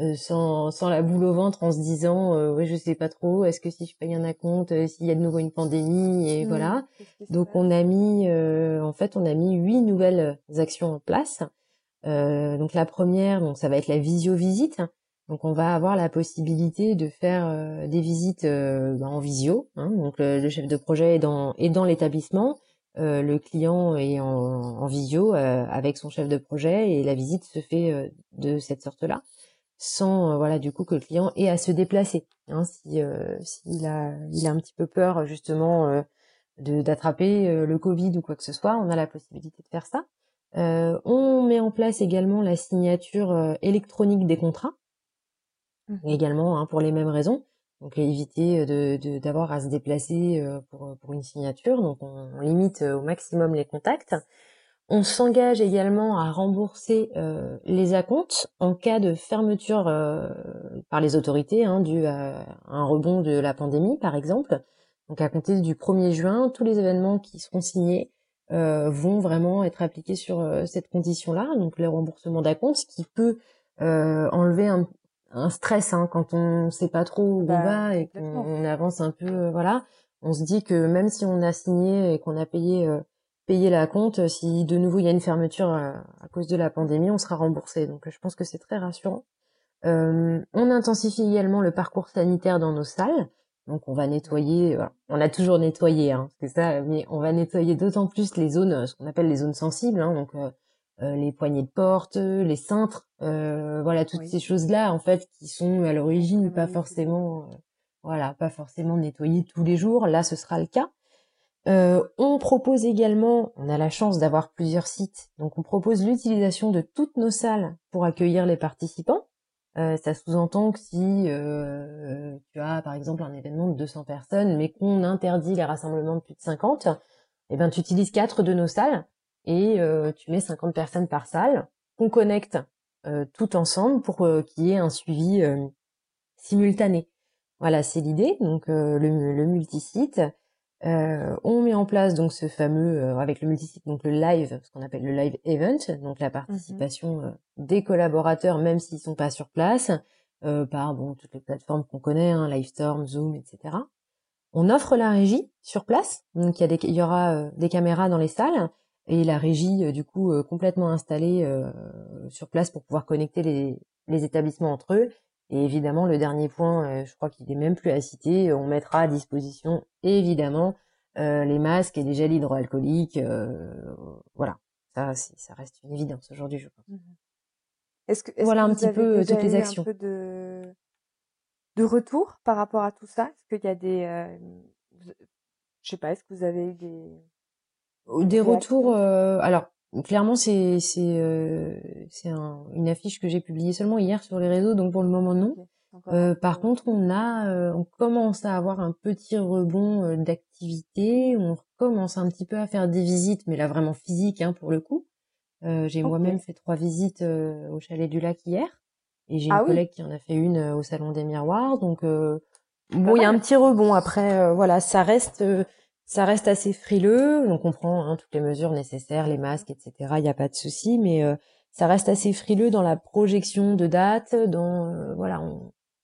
euh, sans sans la boule au ventre en se disant euh, ouais je sais pas trop est-ce que si je paye un compte s'il y a de nouveau une pandémie et mmh, voilà. donc on a mis en fait on a mis huit nouvelles actions en place. Donc la première donc ça va être la visio visite donc on va avoir la possibilité de faire des visites bah, en visio hein, donc le, le, chef de projet est dans est dans l'établissement. Euh, le client est en, en visio euh, avec son chef de projet et la visite se fait euh, de cette sorte-là, sans voilà du coup que le client ait à se déplacer. Hein, si s'il a il a un petit peu peur justement de d'attraper le Covid ou quoi que ce soit, on a la possibilité de faire ça. on met en place également la signature électronique des contrats, mmh également hein, pour les mêmes raisons donc éviter de d'avoir à se déplacer pour pour une signature donc on, limite au maximum les contacts on s'engage également à rembourser les acomptes en cas de fermeture par les autorités hein, dû à un rebond de la pandémie par exemple. Donc à compter du 1er juin tous les événements qui seront signés vont vraiment être appliqués sur cette condition là donc le remboursement d'acomptes ce qui peut enlever un, un stress hein, quand on sait pas trop où on bah, va et qu'on avance un peu euh, voilà. On se dit que même si on a signé et qu'on a payé euh, payé la compte si de nouveau il y a une fermeture euh, à, cause de la pandémie on sera remboursé. Donc je pense que c'est très rassurant. On intensifie également le parcours sanitaire dans nos salles. Donc on va nettoyer on a toujours nettoyé hein, c'est ça mais on va nettoyer d'autant plus les zones ce qu'on appelle les zones sensibles hein, donc euh, les poignées de porte, les cintres, euh, voilà toutes ces choses-là en fait qui sont à l'origine pas forcément, euh, voilà, pas forcément nettoyées tous les jours. Là, ce sera le cas. On propose également, on a la chance d'avoir plusieurs sites, donc on propose l'utilisation de toutes nos salles pour accueillir les participants. ça sous-entend que si tu as par exemple un événement de 200 personnes, mais qu'on interdit les rassemblements de plus de 50, eh ben tu utilises quatre de nos salles et euh, tu mets 50 personnes par salle qu'on connecte euh, tout ensemble pour euh, qu'il y ait un suivi simultané. Voilà, c'est l'idée. Donc le, le multisite, on met en place donc ce fameux avec le multisite donc le live, ce qu'on appelle le live event, donc la mmh participation des collaborateurs même s'ils sont pas sur place, par bon toutes les plateformes qu'on connaît, hein, Livestorm, Zoom, etc. On offre la régie sur place, donc il y, a des, il y aura des caméras dans les salles et la régie euh, du coup euh, complètement installée euh, sur place pour pouvoir connecter les, les, établissements entre eux. Et évidemment, le dernier point, je crois qu'il est même plus à citer, on mettra à disposition évidemment les masques et les gels hydroalcooliques. voilà, ça, ça reste une évidence aujourd'hui, je pense. Mmh est-ce que, voilà un petit peu toutes les actions. Un peu de, de retour par rapport à tout ça? Est-ce qu'il y a des, je sais pas, est-ce que vous avez eu des des retours. Euh, alors clairement, c'est c'est euh, c'est un, une affiche que j'ai publiée seulement hier sur les réseaux, donc pour le moment non. Euh, par contre, on a, euh, on commence à avoir un petit rebond euh, d'activité. On recommence un petit peu à faire des visites, mais là vraiment physiques hein, pour le coup. j'ai moi-même fait trois visites au chalet du lac hier, et j'ai ah une collègue qui en a fait une au salon des miroirs. Donc bon, il y a un petit rebond. Après, voilà, ça reste ça reste assez frileux, donc on prend hein, toutes les mesures nécessaires, les masques, etc. Il n'y a pas de souci, mais euh, ça reste assez frileux dans la projection de date, dans euh, voilà,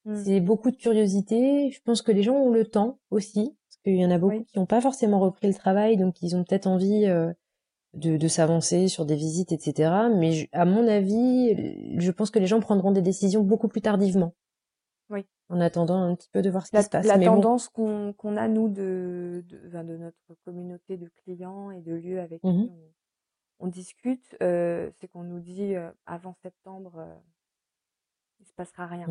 mmh. c'est beaucoup de curiosité. Je pense que les gens ont le temps aussi, parce qu'il y en a beaucoup qui n'ont pas forcément repris le travail, donc ils ont peut-être envie euh, de, de s'avancer sur des visites, etc. Mais à mon avis, je pense que les gens prendront des décisions beaucoup plus tardivement. Oui. en attendant un petit peu de voir ce qui se passe. La tendance qu'on a, nous, de, de, de, notre communauté de clients et de lieux avec qui mmh on, discute, c'est qu'on nous dit avant septembre, il se passera rien.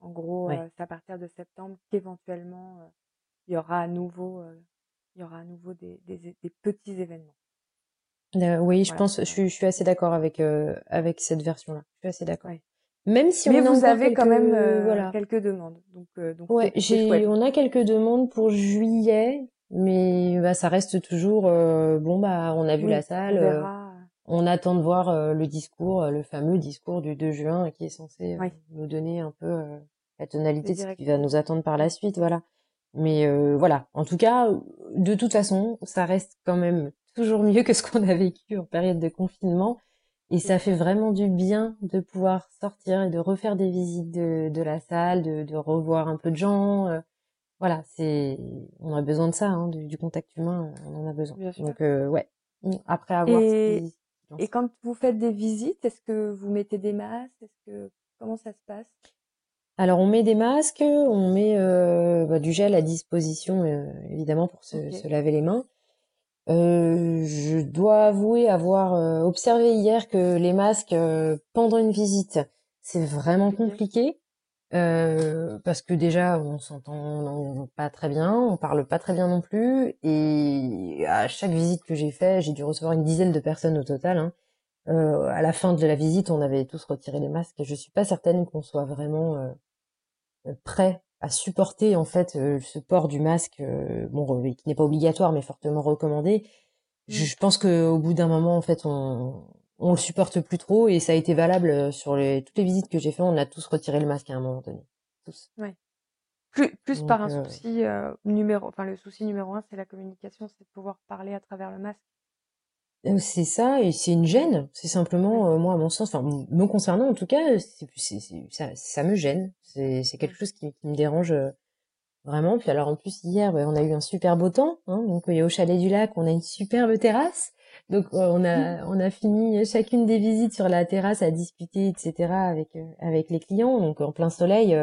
En gros, c'est à partir de septembre qu'éventuellement, il y aura à nouveau, il y aura à nouveau des, des, des petits événements. oui, je pense, je suis, je suis assez d'accord avec avec cette version-là. Je suis assez d'accord. Même si Mais on vous avez quand même voilà. quelques demandes. Donc, donc ouais, j'ai, on a quelques demandes pour juillet, mais bah, ça reste toujours bon bah on a vu la salle. On, attend de voir le discours, le fameux discours du 2 juin qui est censé nous donner un peu la tonalité de ce qui va nous attendre par la suite, voilà. Mais euh, voilà, en tout cas, de toute façon, ça reste quand même toujours mieux que ce qu'on a vécu en période de confinement. Et ça fait vraiment du bien de pouvoir sortir et de refaire des visites de, de la salle, de, de, revoir un peu de gens. Euh, voilà, c'est, on a besoin de ça, hein, du, contact humain, on en a besoin. Donc euh, ouais, après avoir. Et, et quand vous faites des visites, est-ce que vous mettez des masques? Est-ce que comment ça se passe? Alors on met des masques, on met euh, bah, du gel à disposition euh, évidemment pour se, laver les mains. Euh, je dois avouer avoir observé hier que les masques pendant une visite c'est vraiment compliqué parce que déjà on s'entend pas très bien, on parle pas très bien non plus et à chaque visite que j'ai fait j'ai dû recevoir une dizaine de personnes au total. Hein. à la fin de la visite, on avait tous retiré les masques. Et je suis pas certaine qu'on soit vraiment euh, prêt à supporter en fait euh, ce port du masque, euh, bon, qui n'est pas obligatoire mais fortement recommandé. Je, mmh. pense qu'au bout d'un moment, en fait, on, on le supporte plus trop et ça a été valable sur les, toutes les visites que j'ai fait. On a tous retiré le masque à un moment donné, tous. Ouais. Plus, plus par un souci numéro, enfin le souci numéro un, c'est la communication, c'est de pouvoir parler à travers le masque. C'est ça, et c'est une gêne. C'est simplement, moi, à mon sens, enfin, me concernant en tout cas, c'est, ça, ça me gêne. C'est, c'est quelque chose qui, qui me dérange vraiment. Puis alors en plus hier, on a eu un super beau temps. Hein, donc au chalet du lac, on a une superbe terrasse. Donc on a, on a fini chacune des visites sur la terrasse à discuter, etc. avec avec les clients. Donc en plein soleil,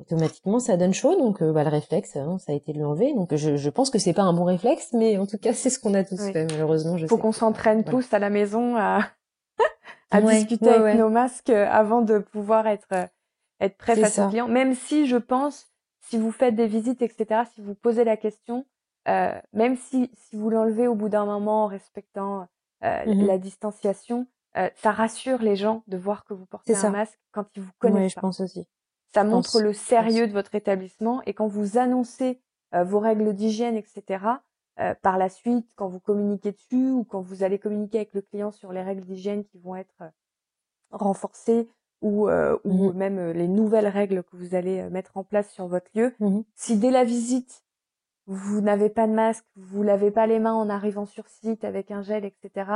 automatiquement ça donne chaud donc euh, bah, le réflexe hein, ça a été de l'enlever. Donc je, je pense que c'est pas un bon réflexe mais en tout cas c'est ce qu'on a tous fait malheureusement je faut qu'on s'entraîne tous à la maison à à discuter avec nos masques euh, avant de pouvoir être euh, être prêt face aux clients. Même si je pense si vous faites des visites etc si vous posez la question euh, même si si vous l'enlevez au bout d'un moment en respectant euh, mmh la distanciation ça rassure les gens de voir que vous portez un masque quand ils vous connaissent je pense aussi ça montre le sérieux de votre établissement et quand vous annoncez euh, vos règles d'hygiène, etc., euh, par la suite, quand vous communiquez dessus ou quand vous allez communiquer avec le client sur les règles d'hygiène qui vont être euh, renforcées ou, ou mmh même les nouvelles règles que vous allez mettre en place sur votre lieu, mmh si dès la visite, vous n'avez pas de masque, vous lavez pas les mains en arrivant sur site avec un gel, etc.,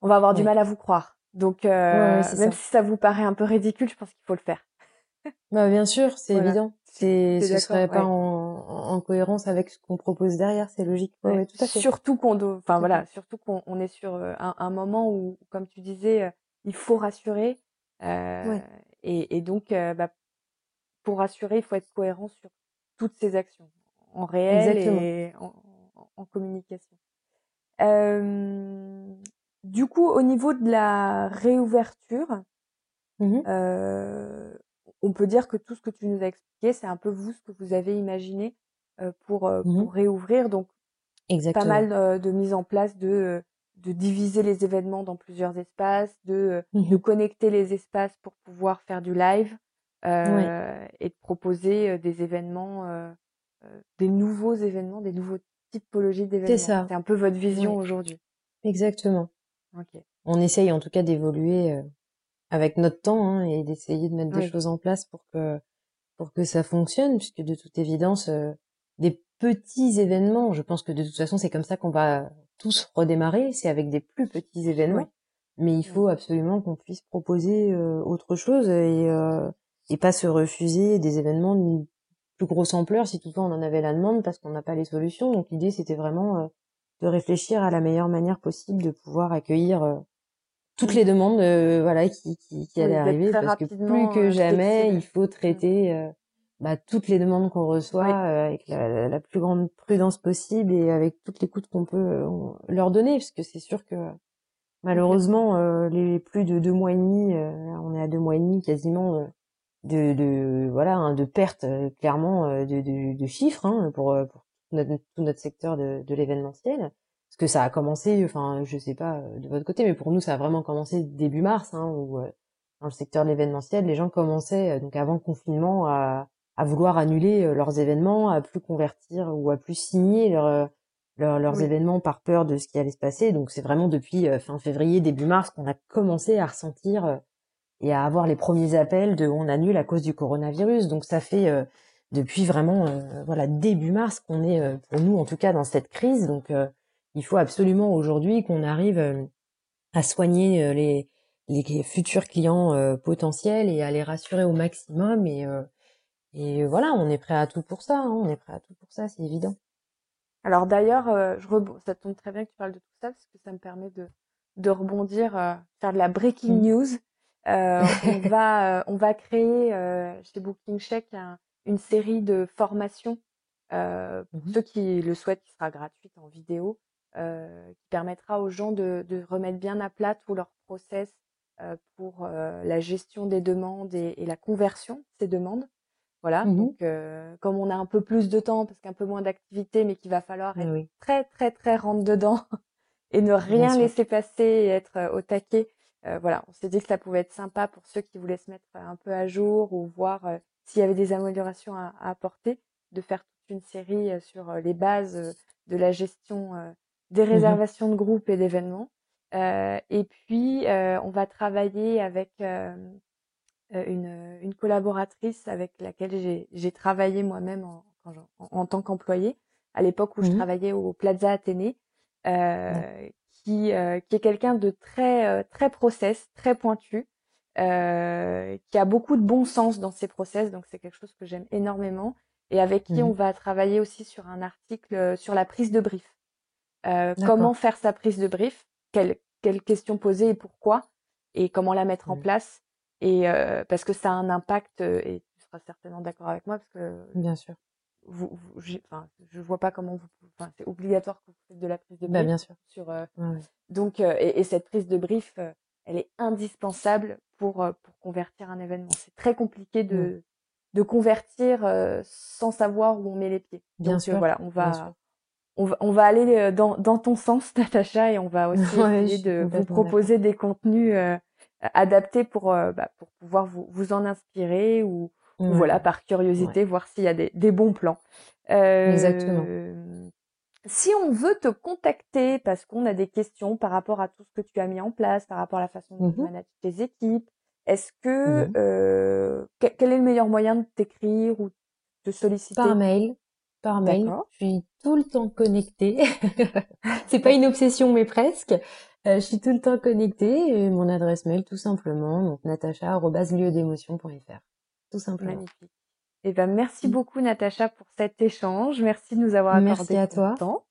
on va avoir du mal à vous croire. Donc, même si ça vous paraît un peu ridicule, je pense qu'il faut le faire. Bah bien sûr, c'est évident. C'est ce serait pas en, en, cohérence avec ce qu'on propose derrière, c'est logique. Ouais, tout à fait. Surtout qu'on enfin voilà, surtout qu'on on est sur euh, un, un, moment où, comme tu disais, euh, il faut rassurer. Euh, et, et, donc, euh, bah, pour rassurer, il faut être cohérent sur toutes ces actions, en réel et en, en communication. Euh, du coup, au niveau de la réouverture, mmh euh, on peut dire que tout ce que tu nous as expliqué, c'est un peu vous ce que vous avez imaginé euh, pour, euh, mmh pour réouvrir. Donc, pas mal euh, de mise en place de, de diviser les événements dans plusieurs espaces, de, de mmh connecter les espaces pour pouvoir faire du live et de proposer des événements, des nouveaux événements, des nouveaux typologies d'événements. C'est ça. C'est un peu votre vision aujourd'hui. Exactement. On essaye en tout cas d'évoluer avec notre temps hein, et d'essayer de mettre des choses en place pour que pour que ça fonctionne puisque de toute évidence euh, des petits événements je pense que de toute façon c'est comme ça qu'on va tous redémarrer c'est avec des plus petits événements. Mais il faut absolument qu'on puisse proposer euh, autre chose et euh, et pas se refuser des événements d'une plus grosse ampleur si toutefois on en avait la demande parce qu'on n'a pas les solutions. Donc l'idée c'était vraiment de réfléchir à la meilleure manière possible de pouvoir accueillir toutes les demandes voilà qui, qui, qui allaient arriver parce que plus que jamais il faut traiter bah, toutes les demandes qu'on reçoit avec la, la, plus grande prudence possible et avec toutes les coûts qu'on peut leur donner parce que c'est sûr que malheureusement les plus de deux mois et demi on est à deux mois et demi quasiment de, de voilà hein, de perte clairement de, de, de chiffres hein, pour, pour notre, tout notre secteur de, de l'événementiel que ça a commencé enfin je sais pas de votre côté mais pour nous ça a vraiment commencé début mars hein, où dans le secteur de l'événementiel les gens commençaient donc avant le confinement à, à vouloir annuler leurs événements à plus convertir ou à plus signer leur, leurs événements par peur de ce qui allait se passer donc c'est vraiment depuis fin février début mars qu'on a commencé à ressentir et à avoir les premiers appels de on annule à cause du coronavirus. Donc ça fait euh, depuis vraiment euh, voilà début mars qu'on est euh, pour nous en tout cas dans cette crise. Donc il faut absolument aujourd'hui qu'on arrive à soigner les les futurs clients potentiels et à les rassurer au maximum et et voilà, on est prêt à tout pour ça, hein, on est prêt à tout pour ça, c'est évident. Alors d'ailleurs, je ça tombe très bien que tu parles de tout ça parce que ça me permet de de rebondir, faire de la breaking mmh. news. Euh, on va euh, on va créer euh, chez Booking Check une série de formations euh, pour mmh ceux qui le souhaitent, qui sera gratuite en vidéo, qui permettra aux gens de, de, remettre bien à plat tout leur process pour la gestion des demandes et, et, la conversion de ces demandes. Voilà, mmh donc comme on a un peu plus de temps, parce qu'un peu moins d'activité, mais qu'il va falloir être très très très rentre dedans et ne rien laisser passer et être au taquet euh, voilà, on s'est dit que ça pouvait être sympa pour ceux qui voulaient se mettre un peu à jour ou voir euh, s'il y avait des améliorations à, apporter, de faire toute une série euh, sur les bases de la gestion des mmh réservations de groupes et d'événements. et puis, on va travailler avec une, une, collaboratrice avec laquelle j'ai travaillé moi-même en, en, tant qu'employée, à l'époque où je mmh travaillais au Plaza Athénée, euh, qui, euh, qui est quelqu'un de très euh, très process, très pointu, euh, qui a beaucoup de bon sens dans ses process, donc c'est quelque chose que j'aime énormément, et avec qui on mmh va travailler aussi sur un article sur la prise de brief. Comment faire sa prise de brief, quelles quelle questions poser et pourquoi, et comment la mettre en place, et parce que ça a un impact, et tu seras certainement d'accord avec moi, parce que bien sûr vous, je, enfin, je vois pas comment vous, enfin, c'est obligatoire que vous faites de la prise de bah, brief. bien sûr. Sur, euh, donc, euh, et, et, cette prise de brief, euh, elle est indispensable pour pour convertir un événement. C'est très compliqué de de convertir sans savoir où on met les pieds. Bien donc, sûr. voilà, on va, on va on va aller dans dans ton sens, Natacha, et on va aussi essayer de vous proposer des contenus adaptés pour bah, pour pouvoir vous vous en inspirer ou voilà, par curiosité, voir s'il y a des, des bons plans. Euh, Exactement. Si on veut te contacter parce qu'on a des questions par rapport à tout ce que tu as mis en place, par rapport à la façon dont tu mmh manages tes équipes, est-ce que mmh euh, quel est le meilleur moyen de t'écrire ou de solliciter? Par mail. Par mail. Je suis tout le temps connectée. C'est pas une obsession, mais presque. Euh, je suis tout le temps connectée. Et mon adresse mail, tout simplement, donc natacha@lieudémotion.fr tout simplement. Magnifique. Eh ben, merci mmh. beaucoup, Natacha, pour cet échange. Merci de nous avoir accordé merci à toi. temps.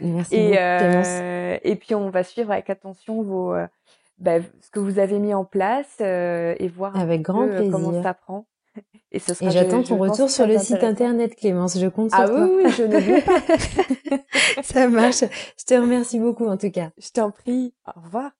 merci et, euh, et puis, on va suivre avec attention vos, euh, bah, ce que vous avez mis en place euh, et voir avec grand peu, plaisir. comment ça prend. Et, ce sera, et j'attends ton retour sur le site internet, Clémence. Je compte ah sur toi. Ah oui, je n'oublie pas. ça marche. Je te remercie beaucoup, en tout cas. Je t'en prie. Au revoir.